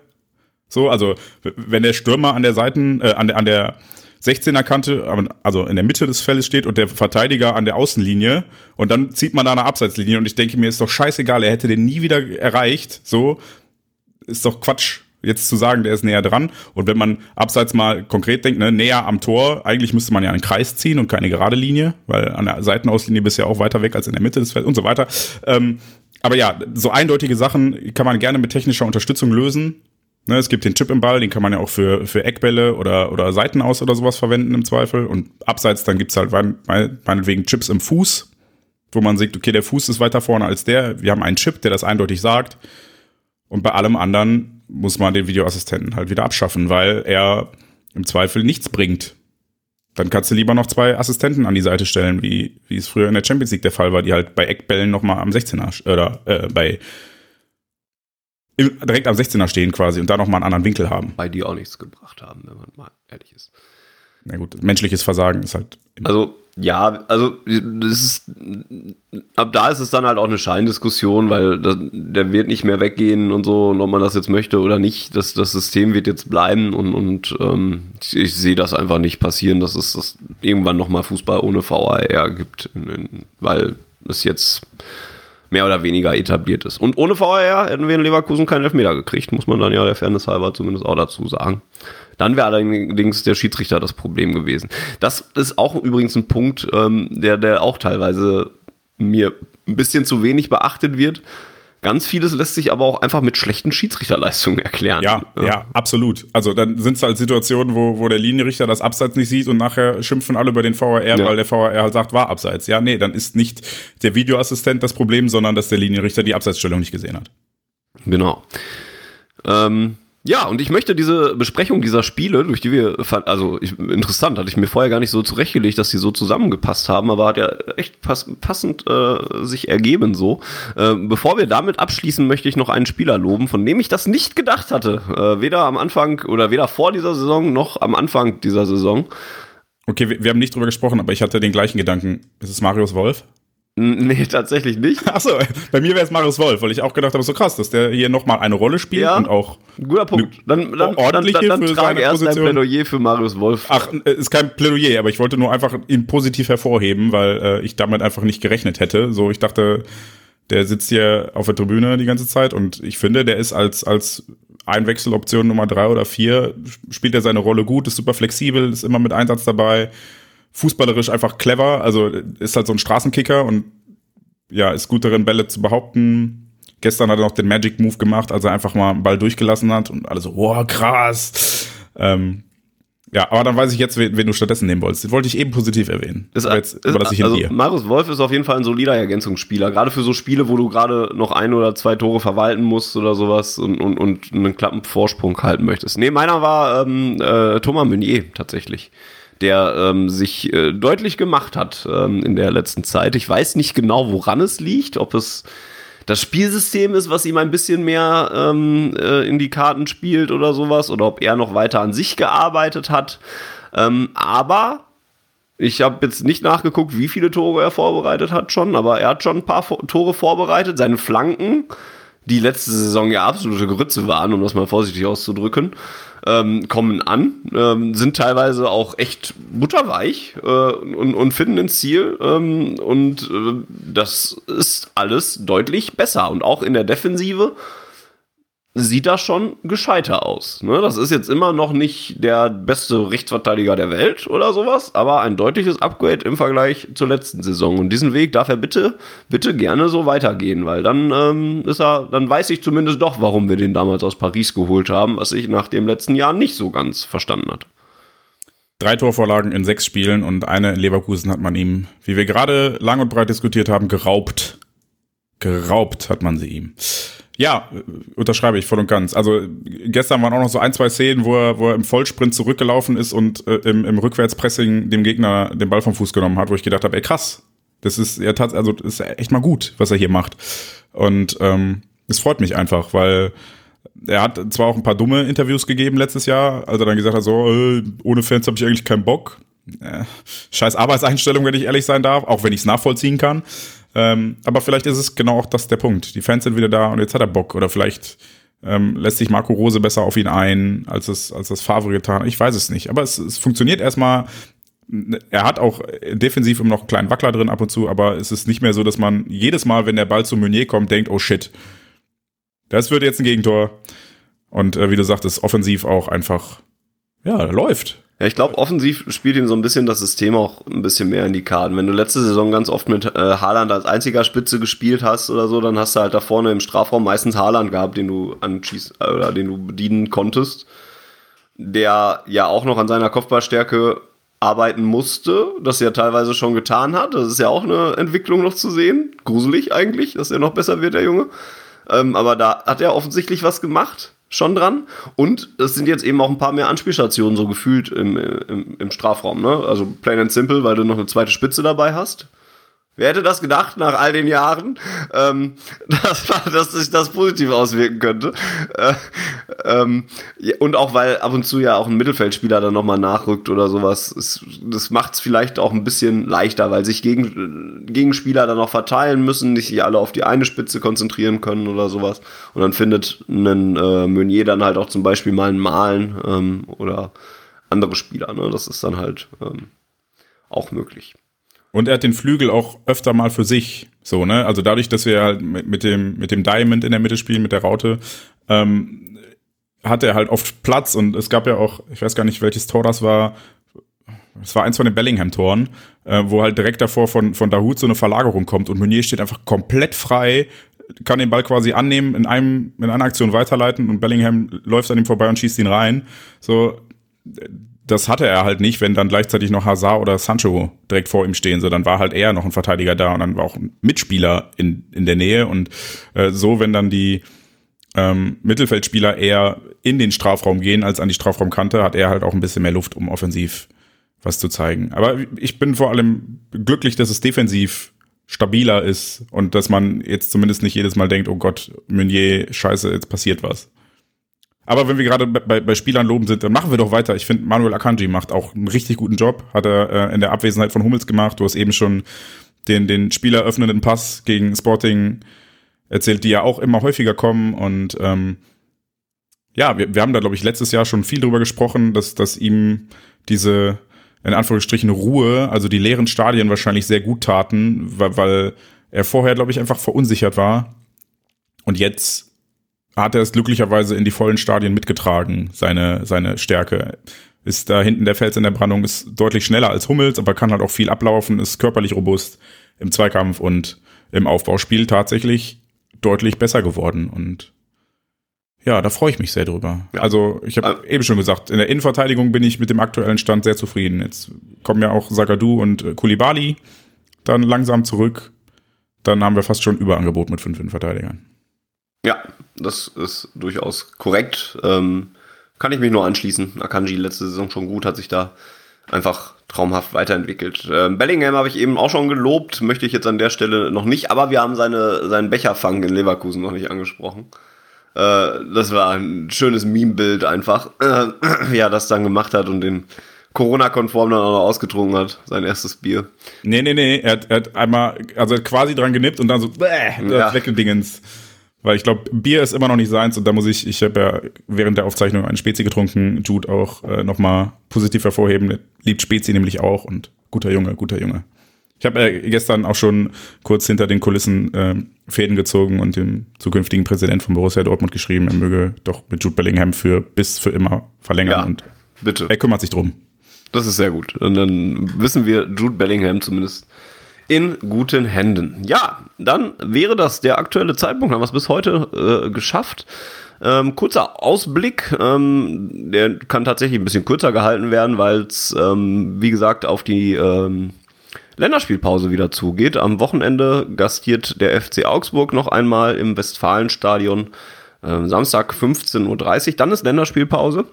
So, also wenn der Stürmer an der Seiten, äh, an der, an der 16er Kante, also in der Mitte des Feldes steht und der Verteidiger an der Außenlinie und dann zieht man da eine Abseitslinie und ich denke mir, ist doch scheißegal, er hätte den nie wieder erreicht, so, ist doch Quatsch jetzt zu sagen, der ist näher dran. Und wenn man abseits mal konkret denkt, ne, näher am Tor, eigentlich müsste man ja einen Kreis ziehen und keine gerade Linie, weil an der Seitenauslinie bist du ja auch weiter weg als in der Mitte des Feldes und so weiter. Ähm, aber ja, so eindeutige Sachen kann man gerne mit technischer Unterstützung lösen. Ne, es gibt den Chip im Ball, den kann man ja auch für, für Eckbälle oder, oder Seiten aus oder sowas verwenden im Zweifel. Und abseits dann gibt's halt meinetwegen Chips im Fuß, wo man sieht, okay, der Fuß ist weiter vorne als der. Wir haben einen Chip, der das eindeutig sagt. Und bei allem anderen muss man den Videoassistenten halt wieder abschaffen, weil er im Zweifel nichts bringt. Dann kannst du lieber noch zwei Assistenten an die Seite stellen, wie, wie es früher in der Champions League der Fall war, die halt bei Eckbällen nochmal am 16er oder äh, bei direkt am 16er stehen quasi und da nochmal einen anderen Winkel haben. Bei die auch nichts gebracht haben, wenn man mal ehrlich ist. Na gut, menschliches Versagen ist halt. Also ja, also das ist, ab da ist es dann halt auch eine Scheindiskussion, weil das, der wird nicht mehr weggehen und so, und ob man das jetzt möchte oder nicht, das, das System wird jetzt bleiben und, und ähm, ich, ich sehe das einfach nicht passieren, dass es das irgendwann nochmal Fußball ohne VAR gibt, weil es jetzt mehr oder weniger etabliert ist. Und ohne VAR hätten wir in Leverkusen keinen Elfmeter gekriegt, muss man dann ja der Fairness halber zumindest auch dazu sagen. Dann wäre allerdings der Schiedsrichter das Problem gewesen. Das ist auch übrigens ein Punkt, ähm, der, der auch teilweise mir ein bisschen zu wenig beachtet wird. Ganz vieles lässt sich aber auch einfach mit schlechten Schiedsrichterleistungen erklären. Ja, ja, ja absolut. Also dann sind es halt Situationen, wo, wo der Linienrichter das Abseits nicht sieht und nachher schimpfen alle über den VAR, ja. weil der VAR halt sagt, war Abseits. Ja, nee, dann ist nicht der Videoassistent das Problem, sondern dass der Linienrichter die Abseitsstellung nicht gesehen hat. Genau. Ähm, ja, und ich möchte diese Besprechung dieser Spiele, durch die wir, also ich, interessant, hatte ich mir vorher gar nicht so zurechtgelegt, dass die so zusammengepasst haben, aber hat ja echt pass, passend äh, sich ergeben so. Äh, bevor wir damit abschließen, möchte ich noch einen Spieler loben, von dem ich das nicht gedacht hatte. Äh, weder am Anfang oder weder vor dieser Saison noch am Anfang dieser Saison. Okay, wir, wir haben nicht drüber gesprochen, aber ich hatte den gleichen Gedanken. Ist es Marius Wolf? Nee, tatsächlich nicht. Achso, bei mir wäre es Marius Wolf, weil ich auch gedacht habe, so krass, dass der hier nochmal eine Rolle spielt ja, und auch. Guter Punkt. Dann, dann, ordentlich dann, dann, dann trage erst Position. ein Plädoyer für Marius Wolf. Ach, äh, ist kein Plädoyer, aber ich wollte nur einfach ihn positiv hervorheben, weil äh, ich damit einfach nicht gerechnet hätte. So, ich dachte, der sitzt hier auf der Tribüne die ganze Zeit und ich finde, der ist als, als Einwechseloption Nummer drei oder vier, spielt er seine Rolle gut, ist super flexibel, ist immer mit Einsatz dabei fußballerisch einfach clever, also ist halt so ein Straßenkicker und ja, ist gut darin, Bälle zu behaupten. Gestern hat er noch den Magic Move gemacht, als er einfach mal einen Ball durchgelassen hat und alle so, wow, krass. Ähm, ja, aber dann weiß ich jetzt, wen, wen, du stattdessen nehmen wolltest. Den wollte ich eben positiv erwähnen. Ist, jetzt ist, also dir. Marius Wolf ist auf jeden Fall ein solider Ergänzungsspieler. Gerade für so Spiele, wo du gerade noch ein oder zwei Tore verwalten musst oder sowas und, und, und einen klappen Vorsprung halten möchtest. Nee, meiner war ähm, äh, Thomas Meunier tatsächlich der ähm, sich äh, deutlich gemacht hat ähm, in der letzten Zeit. Ich weiß nicht genau, woran es liegt, ob es das Spielsystem ist, was ihm ein bisschen mehr ähm, äh, in die Karten spielt oder sowas, oder ob er noch weiter an sich gearbeitet hat. Ähm, aber ich habe jetzt nicht nachgeguckt, wie viele Tore er vorbereitet hat schon, aber er hat schon ein paar Tore vorbereitet. Seine Flanken, die letzte Saison ja absolute Grütze waren, um das mal vorsichtig auszudrücken, ähm, kommen an, ähm, sind teilweise auch echt butterweich äh, und, und finden ein Ziel. Ähm, und äh, das ist alles deutlich besser. Und auch in der Defensive sieht das schon gescheiter aus. Ne? Das ist jetzt immer noch nicht der beste Rechtsverteidiger der Welt oder sowas, aber ein deutliches Upgrade im Vergleich zur letzten Saison. Und diesen Weg darf er bitte, bitte gerne so weitergehen, weil dann ähm, ist er, dann weiß ich zumindest doch, warum wir den damals aus Paris geholt haben, was ich nach dem letzten Jahr nicht so ganz verstanden hat. Drei Torvorlagen in sechs Spielen und eine in Leverkusen hat man ihm, wie wir gerade lang und breit diskutiert haben, geraubt. Geraubt hat man sie ihm. Ja, unterschreibe ich voll und ganz. Also gestern waren auch noch so ein, zwei Szenen, wo er, wo er im Vollsprint zurückgelaufen ist und äh, im, im Rückwärtspressing dem Gegner den Ball vom Fuß genommen hat, wo ich gedacht habe, ey krass, das ist ja tatsächlich, also das ist echt mal gut, was er hier macht. Und ähm, es freut mich einfach, weil er hat zwar auch ein paar dumme Interviews gegeben letztes Jahr, als er dann gesagt hat, so, äh, ohne Fans habe ich eigentlich keinen Bock. Äh, scheiß Arbeitseinstellung, wenn ich ehrlich sein darf, auch wenn ich es nachvollziehen kann. Ähm, aber vielleicht ist es genau auch das der Punkt. Die Fans sind wieder da und jetzt hat er Bock. Oder vielleicht Ähm, lässt sich Marco Rose besser auf ihn ein, als es, als das Favre getan? Ich weiß es nicht. Aber es, es funktioniert erstmal. Er hat auch defensiv immer noch einen kleinen Wackler drin ab und zu, aber es ist nicht mehr so, dass man jedes Mal, wenn der Ball zu Meunier kommt, denkt, oh shit, das wird jetzt ein Gegentor. Und äh, wie du sagtest, offensiv auch einfach, ja, läuft. Ja, ich glaube, offensiv spielt ihm so ein bisschen das System auch ein bisschen mehr in die Karten. Wenn du letzte Saison ganz oft mit äh, Haaland als einziger Spitze gespielt hast oder so, dann hast du halt da vorne im Strafraum meistens Haaland gehabt, den du anschießt äh, oder den du bedienen konntest, der ja auch noch an seiner Kopfballstärke arbeiten musste, das ja teilweise schon getan hat. Das ist ja auch eine Entwicklung noch zu sehen. Gruselig eigentlich, dass er noch besser wird, der Junge. Ähm, aber da hat er offensichtlich was gemacht schon dran. Und es sind jetzt eben auch ein paar mehr Anspielstationen so gefühlt im, im, im Strafraum. Ne? Also plain and simple, weil du noch eine zweite Spitze dabei hast. Wer hätte das gedacht nach all den Jahren, ähm, dass, dass sich das positiv auswirken könnte? Äh, ähm, und auch weil ab und zu ja auch ein Mittelfeldspieler dann nochmal nachrückt oder sowas. Es, das macht es vielleicht auch ein bisschen leichter, weil sich Gegen, Gegenspieler dann noch verteilen müssen, nicht sich alle auf die eine Spitze konzentrieren können oder sowas. Und dann findet ein äh, Meunier dann halt auch zum Beispiel mal einen Malen ähm, oder andere Spieler. Ne? Das ist dann halt ähm, auch möglich. Und er hat den Flügel auch öfter mal für sich. So, ne? Also dadurch, dass wir halt mit, dem, mit dem Diamond in der Mitte spielen, mit der Raute, ähm, hat er halt oft Platz. Und es gab ja auch, ich weiß gar nicht, welches Tor das war. Es war eins von den Bellingham-Toren, äh, wo halt direkt davor von, von Dahut so eine Verlagerung kommt und Meunier steht einfach komplett frei, kann den Ball quasi annehmen, in einem, in einer Aktion weiterleiten und Bellingham läuft an ihm vorbei und schießt ihn rein. So, das hatte er halt nicht, wenn dann gleichzeitig noch Hazard oder Sancho direkt vor ihm stehen. So, dann war halt eher noch ein Verteidiger da und dann war auch ein Mitspieler in, in der Nähe. Und äh, so, wenn dann die ähm, Mittelfeldspieler eher in den Strafraum gehen als an die Strafraumkante, hat er halt auch ein bisschen mehr Luft, um offensiv was zu zeigen. Aber ich bin vor allem glücklich, dass es defensiv stabiler ist und dass man jetzt zumindest nicht jedes Mal denkt, oh Gott, Meunier, scheiße, jetzt passiert was. Aber wenn wir gerade bei, bei Spielern loben sind, dann machen wir doch weiter. Ich finde, Manuel Akanji macht auch einen richtig guten Job. Hat er äh, in der Abwesenheit von Hummels gemacht. Du hast eben schon den, den Spieler öffnenden Pass gegen Sporting erzählt, die ja auch immer häufiger kommen. Und ähm, ja, wir, wir haben da, glaube ich, letztes Jahr schon viel drüber gesprochen, dass, dass ihm diese, in Anführungsstrichen, Ruhe, also die leeren Stadien wahrscheinlich sehr gut taten, weil, weil er vorher, glaube ich, einfach verunsichert war. Und jetzt hat er es glücklicherweise in die vollen Stadien mitgetragen, seine, seine Stärke. Ist da hinten der Fels in der Brandung, ist deutlich schneller als Hummels, aber kann halt auch viel ablaufen, ist körperlich robust im Zweikampf und im Aufbauspiel tatsächlich deutlich besser geworden. Und ja, da freue ich mich sehr drüber. Ja. Also ich habe äh, eben schon gesagt, in der Innenverteidigung bin ich mit dem aktuellen Stand sehr zufrieden. Jetzt kommen ja auch Sagadu und äh, Kulibali dann langsam zurück. Dann haben wir fast schon Überangebot mit fünf Innenverteidigern. Ja, das ist durchaus korrekt. Ähm, kann ich mich nur anschließen. Akanji letzte Saison schon gut, hat sich da einfach traumhaft weiterentwickelt. Ähm, Bellingham habe ich eben auch schon gelobt, möchte ich jetzt an der Stelle noch nicht, aber wir haben seine, seinen Becherfang in Leverkusen noch nicht angesprochen. Äh, das war ein schönes Meme-Bild einfach, äh, wie er das dann gemacht hat und den Corona-konform dann auch noch ausgetrunken hat, sein erstes Bier. Nee, nee, nee, er hat, er hat einmal, also quasi dran genippt und dann so, bäh, ja. weggedingens. Weil ich glaube, Bier ist immer noch nicht seins und da muss ich, ich habe ja während der Aufzeichnung einen Spezi getrunken, Jude auch äh, nochmal positiv hervorheben. Liebt Spezi nämlich auch und guter Junge, guter Junge. Ich habe äh, gestern auch schon kurz hinter den Kulissen äh, Fäden gezogen und dem zukünftigen Präsident von Borussia Dortmund geschrieben, er möge doch mit Jude Bellingham für bis für immer verlängern ja, und bitte. er kümmert sich drum. Das ist sehr gut. Und dann wissen wir Jude Bellingham zumindest in guten Händen. Ja, dann wäre das der aktuelle Zeitpunkt. Haben wir es bis heute äh, geschafft. Ähm, kurzer Ausblick, ähm, der kann tatsächlich ein bisschen kürzer gehalten werden, weil es, ähm, wie gesagt, auf die ähm, Länderspielpause wieder zugeht. Am Wochenende gastiert der FC Augsburg noch einmal im Westfalenstadion. Ähm, Samstag 15.30 Uhr, dann ist Länderspielpause.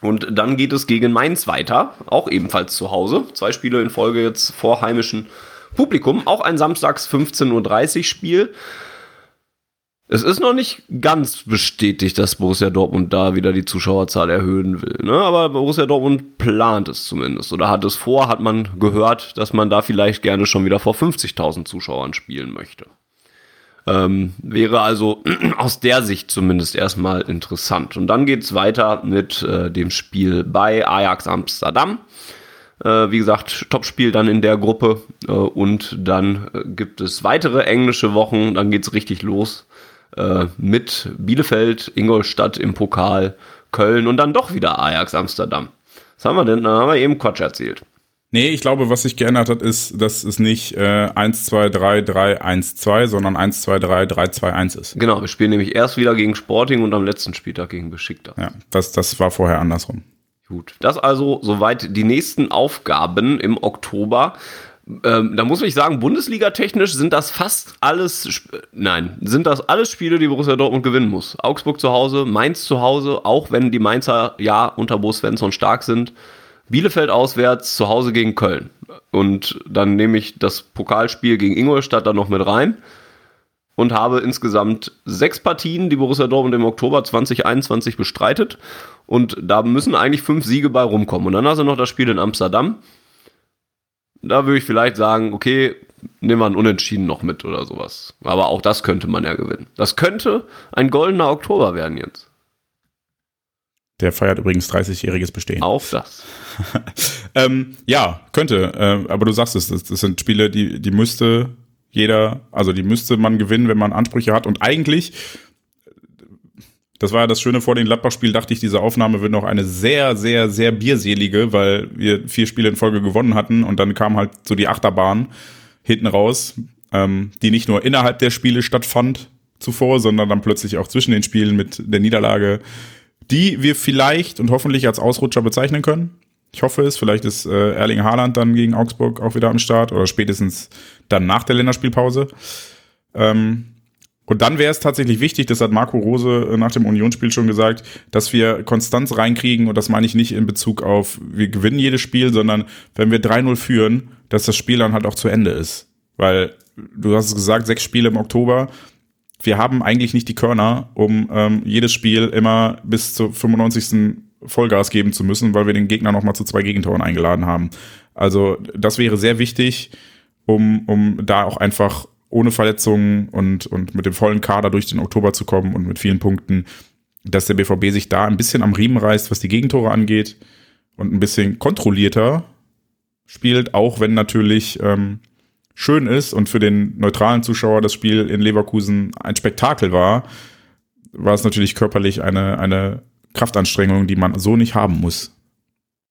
Und dann geht es gegen Mainz weiter, auch ebenfalls zu Hause. Zwei Spiele in Folge jetzt vor heimischem Publikum. Auch ein Samstags 15.30 Uhr Spiel. Es ist noch nicht ganz bestätigt, dass Borussia Dortmund da wieder die Zuschauerzahl erhöhen will. Ne? Aber Borussia Dortmund plant es zumindest. Oder hat es vor, hat man gehört, dass man da vielleicht gerne schon wieder vor 50.000 Zuschauern spielen möchte. Ähm, wäre also aus der Sicht zumindest erstmal interessant. Und dann geht's weiter mit äh, dem Spiel bei Ajax Amsterdam. Äh, wie gesagt, Topspiel dann in der Gruppe. Äh, und dann äh, gibt es weitere englische Wochen. Dann geht's richtig los äh, mit Bielefeld, Ingolstadt im Pokal, Köln und dann doch wieder Ajax Amsterdam. Was haben wir denn? Da haben wir eben Quatsch erzählt. Nee, ich glaube, was sich geändert hat, ist, dass es nicht äh, 1, 2, 3, 3, 1, 2, sondern 1, 2, 3, 3, 2, 1 ist. Genau, wir spielen nämlich erst wieder gegen Sporting und am letzten Spieltag gegen Besiktas. Ja, das, das war vorher andersrum. Gut, das also soweit die nächsten Aufgaben im Oktober. Ähm, da muss ich sagen, Bundesliga-technisch sind das fast alles, nein, sind das alles Spiele, die Borussia Dortmund gewinnen muss. Augsburg zu Hause, Mainz zu Hause, auch wenn die Mainzer ja unter Bo Svensson stark sind. Bielefeld auswärts, zu Hause gegen Köln. Und dann nehme ich das Pokalspiel gegen Ingolstadt dann noch mit rein und habe insgesamt sechs Partien, die Borussia Dortmund im Oktober 2021 bestreitet. Und da müssen eigentlich fünf Siege bei rumkommen. Und dann hast du noch das Spiel in Amsterdam. Da würde ich vielleicht sagen, okay, nehmen wir ein Unentschieden noch mit oder sowas. Aber auch das könnte man ja gewinnen. Das könnte ein goldener Oktober werden jetzt. Der feiert übrigens 30-jähriges Bestehen. Auch das. Ähm, ja, könnte. Äh, aber du sagst es, das, das sind Spiele, die, die müsste jeder, also die müsste man gewinnen, wenn man Ansprüche hat. Und eigentlich, das war ja das Schöne vor dem Gladbach-Spiel, dachte ich, diese Aufnahme wird noch eine sehr, sehr, sehr bierselige, weil wir vier Spiele in Folge gewonnen hatten und dann kam halt so die Achterbahn hinten raus, ähm, die nicht nur innerhalb der Spiele stattfand zuvor, sondern dann plötzlich auch zwischen den Spielen mit der Niederlage, die wir vielleicht und hoffentlich als Ausrutscher bezeichnen können. Ich hoffe es. Vielleicht ist äh, Erling Haaland dann gegen Augsburg auch wieder am Start oder spätestens dann nach der Länderspielpause. Ähm, und dann wäre es tatsächlich wichtig, das hat Marco Rose äh, nach dem Unionsspiel schon gesagt, dass wir Konstanz reinkriegen. Und das meine ich nicht in Bezug auf, wir gewinnen jedes Spiel, sondern wenn wir 3-0 führen, dass das Spiel dann halt auch zu Ende ist. Weil, du hast es gesagt, sechs Spiele im Oktober. Wir haben eigentlich nicht die Körner, um ähm, jedes Spiel immer bis zur 95. Vollgas geben zu müssen, weil wir den Gegner nochmal zu zwei Gegentoren eingeladen haben. Also das wäre sehr wichtig, um, um da auch einfach ohne Verletzungen und, und mit dem vollen Kader durch den Oktober zu kommen und mit vielen Punkten, dass der BVB sich da ein bisschen am Riemen reißt, was die Gegentore angeht und ein bisschen kontrollierter spielt, auch wenn natürlich ähm, schön ist und für den neutralen Zuschauer das Spiel in Leverkusen ein Spektakel war, war es natürlich körperlich eine, eine Kraftanstrengung, die man so nicht haben muss.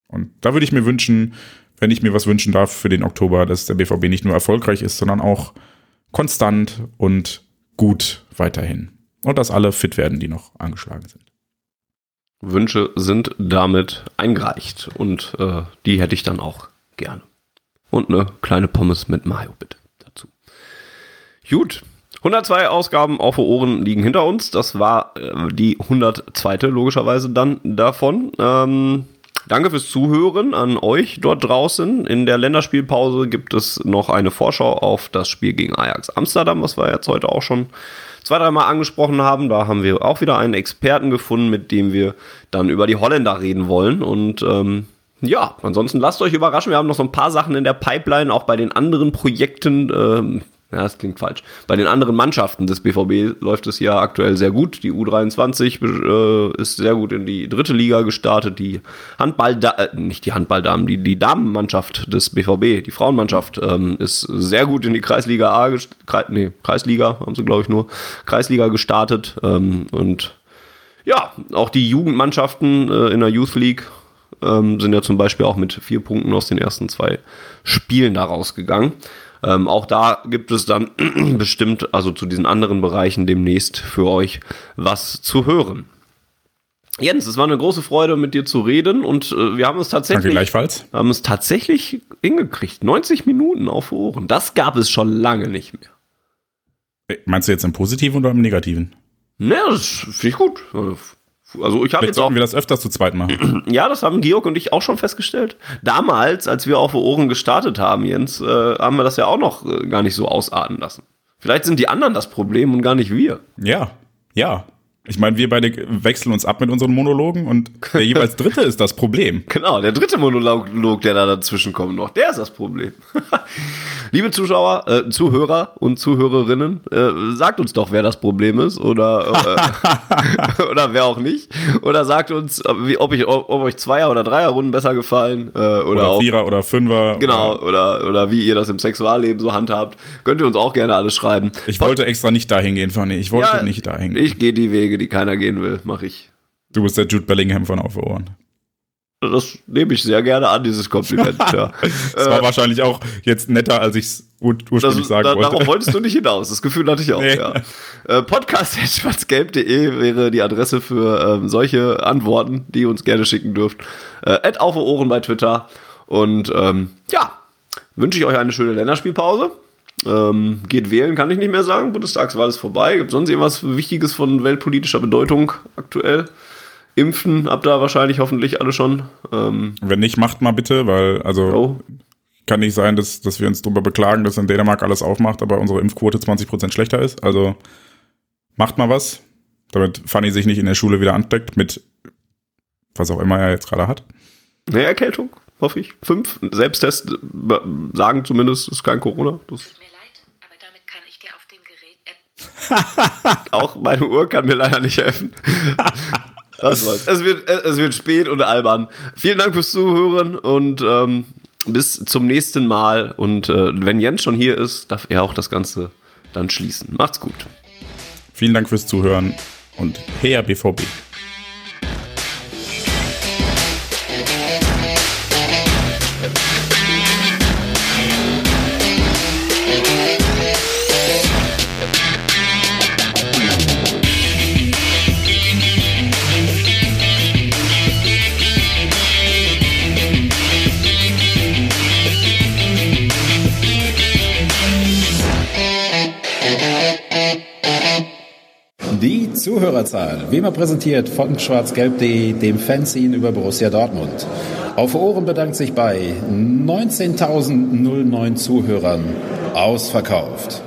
Und da würde ich mir wünschen, wenn ich mir was wünschen darf für den Oktober, dass der BVB nicht nur erfolgreich ist, sondern auch konstant und gut weiterhin. Und dass alle fit werden, die noch angeschlagen sind. Wünsche sind damit eingereicht und äh, die hätte ich dann auch gerne. Und eine kleine Pommes mit Mayo bitte dazu. Gut. 102 Ausgaben auf Ohren liegen hinter uns. Das war äh, die 102. logischerweise dann davon. Ähm, danke fürs Zuhören an euch dort draußen. In der Länderspielpause gibt es noch eine Vorschau auf das Spiel gegen Ajax Amsterdam, was wir jetzt heute auch schon zwei, dreimal angesprochen haben. Da haben wir auch wieder einen Experten gefunden, mit dem wir dann über die Holländer reden wollen. Und ähm, ja, ansonsten lasst euch überraschen. Wir haben noch so ein paar Sachen in der Pipeline, auch bei den anderen Projekten. Ähm, ja, das klingt falsch. Bei den anderen Mannschaften des BVB läuft es ja aktuell sehr gut. Die U23 äh, ist sehr gut in die dritte Liga gestartet. Die Handball, äh, nicht die Handballdamen, die, die Damenmannschaft des BVB, die Frauenmannschaft, ähm, ist sehr gut in die Kreisliga A, Kre nee, Kreisliga haben sie glaube ich nur, Kreisliga gestartet. Ähm, und ja, auch die Jugendmannschaften äh, in der Youth League ähm, sind ja zum Beispiel auch mit vier Punkten aus den ersten zwei Spielen da rausgegangen. Ähm, auch da gibt es dann bestimmt, also zu diesen anderen Bereichen demnächst für euch was zu hören. Jens, es war eine große Freude, mit dir zu reden und äh, wir haben es Danke tatsächlich, gleichfalls. haben es tatsächlich hingekriegt. 90 Minuten auf Ohren. Das gab es schon lange nicht mehr. Äh, Meinst du jetzt im Positiven oder im Negativen? Ne, das finde ich gut. Also ich habe jetzt auch wir das öfters zu zweit machen. Ja, das haben Georg und ich auch schon festgestellt. Damals, als wir auf Ohren gestartet haben, Jens, äh, haben wir das ja auch noch äh, gar nicht so ausarten lassen. Vielleicht sind die anderen das Problem und gar nicht wir. ja, ja. Ich meine, wir beide wechseln uns ab mit unseren Monologen und der jeweils dritte ist das Problem. Genau, der dritte Monolog, der da dazwischen kommt noch, der ist das Problem. Liebe Zuschauer, äh, Zuhörer und Zuhörerinnen, äh, sagt uns doch, wer das Problem ist oder, äh, oder wer auch nicht. Oder sagt uns, wie, ob, ich, ob, ob euch Zweier- oder Dreierrunden besser gefallen. Äh, oder, Oder auch, Vierer oder Fünfer. Genau, oder, oder wie ihr das im Sexualleben so handhabt. Könnt ihr uns auch gerne alles schreiben. Ich wollte extra nicht dahin gehen, Fanny. Ich wollte Ja, nicht dahin gehen. Ich gehe die Wege, die keiner gehen will, mache ich. Du bist der Jude Bellingham von Auf Ohren. Das nehme ich sehr gerne an, dieses Kompliment. ja. Das war wahrscheinlich auch jetzt netter, als ich es ur ursprünglich Das, sagen da, wollte. darauf wolltest du nicht hinaus. Das Gefühl hatte ich auch, Nee. ja. Äh, Podcast.schwarzgelb.de wäre die Adresse für ähm, solche Antworten, die ihr uns gerne schicken dürft. Äh, Add auf Ohren bei Twitter. Und ähm, ja, wünsche ich euch eine schöne Länderspielpause. Ähm, geht wählen, kann ich nicht mehr sagen. Bundestagswahl ist vorbei. Gibt sonst irgendwas Wichtiges von weltpolitischer Bedeutung aktuell? Impfen habt ihr wahrscheinlich hoffentlich alle schon. Ähm, Wenn nicht, macht mal bitte, weil, also, oh, kann nicht sein, dass, dass wir uns darüber beklagen, dass in Dänemark alles aufmacht, aber unsere Impfquote 20% schlechter ist. Also, macht mal was, damit Fanny sich nicht in der Schule wieder ansteckt mit was auch immer er jetzt gerade hat. eine Erkältung, hoffe ich. Fünf. Selbsttest äh, sagen zumindest, ist kein Corona. Das Tut mir leid, aber damit kann ich dir auf dem Gerät App Auch meine Uhr kann mir leider nicht helfen. Das war's. Es wird, es wird spät und albern. Vielen Dank fürs Zuhören und ähm, bis zum nächsten Mal. Und äh, wenn Jens schon hier ist, darf er auch das Ganze dann schließen. Macht's gut. Vielen Dank fürs Zuhören und her BVB. Zuhörerzahl, wie immer präsentiert von schwarzgelb.de, dem Fanzine über Borussia Dortmund. Auf Ohren bedankt sich bei 19.009 Zuhörern ausverkauft.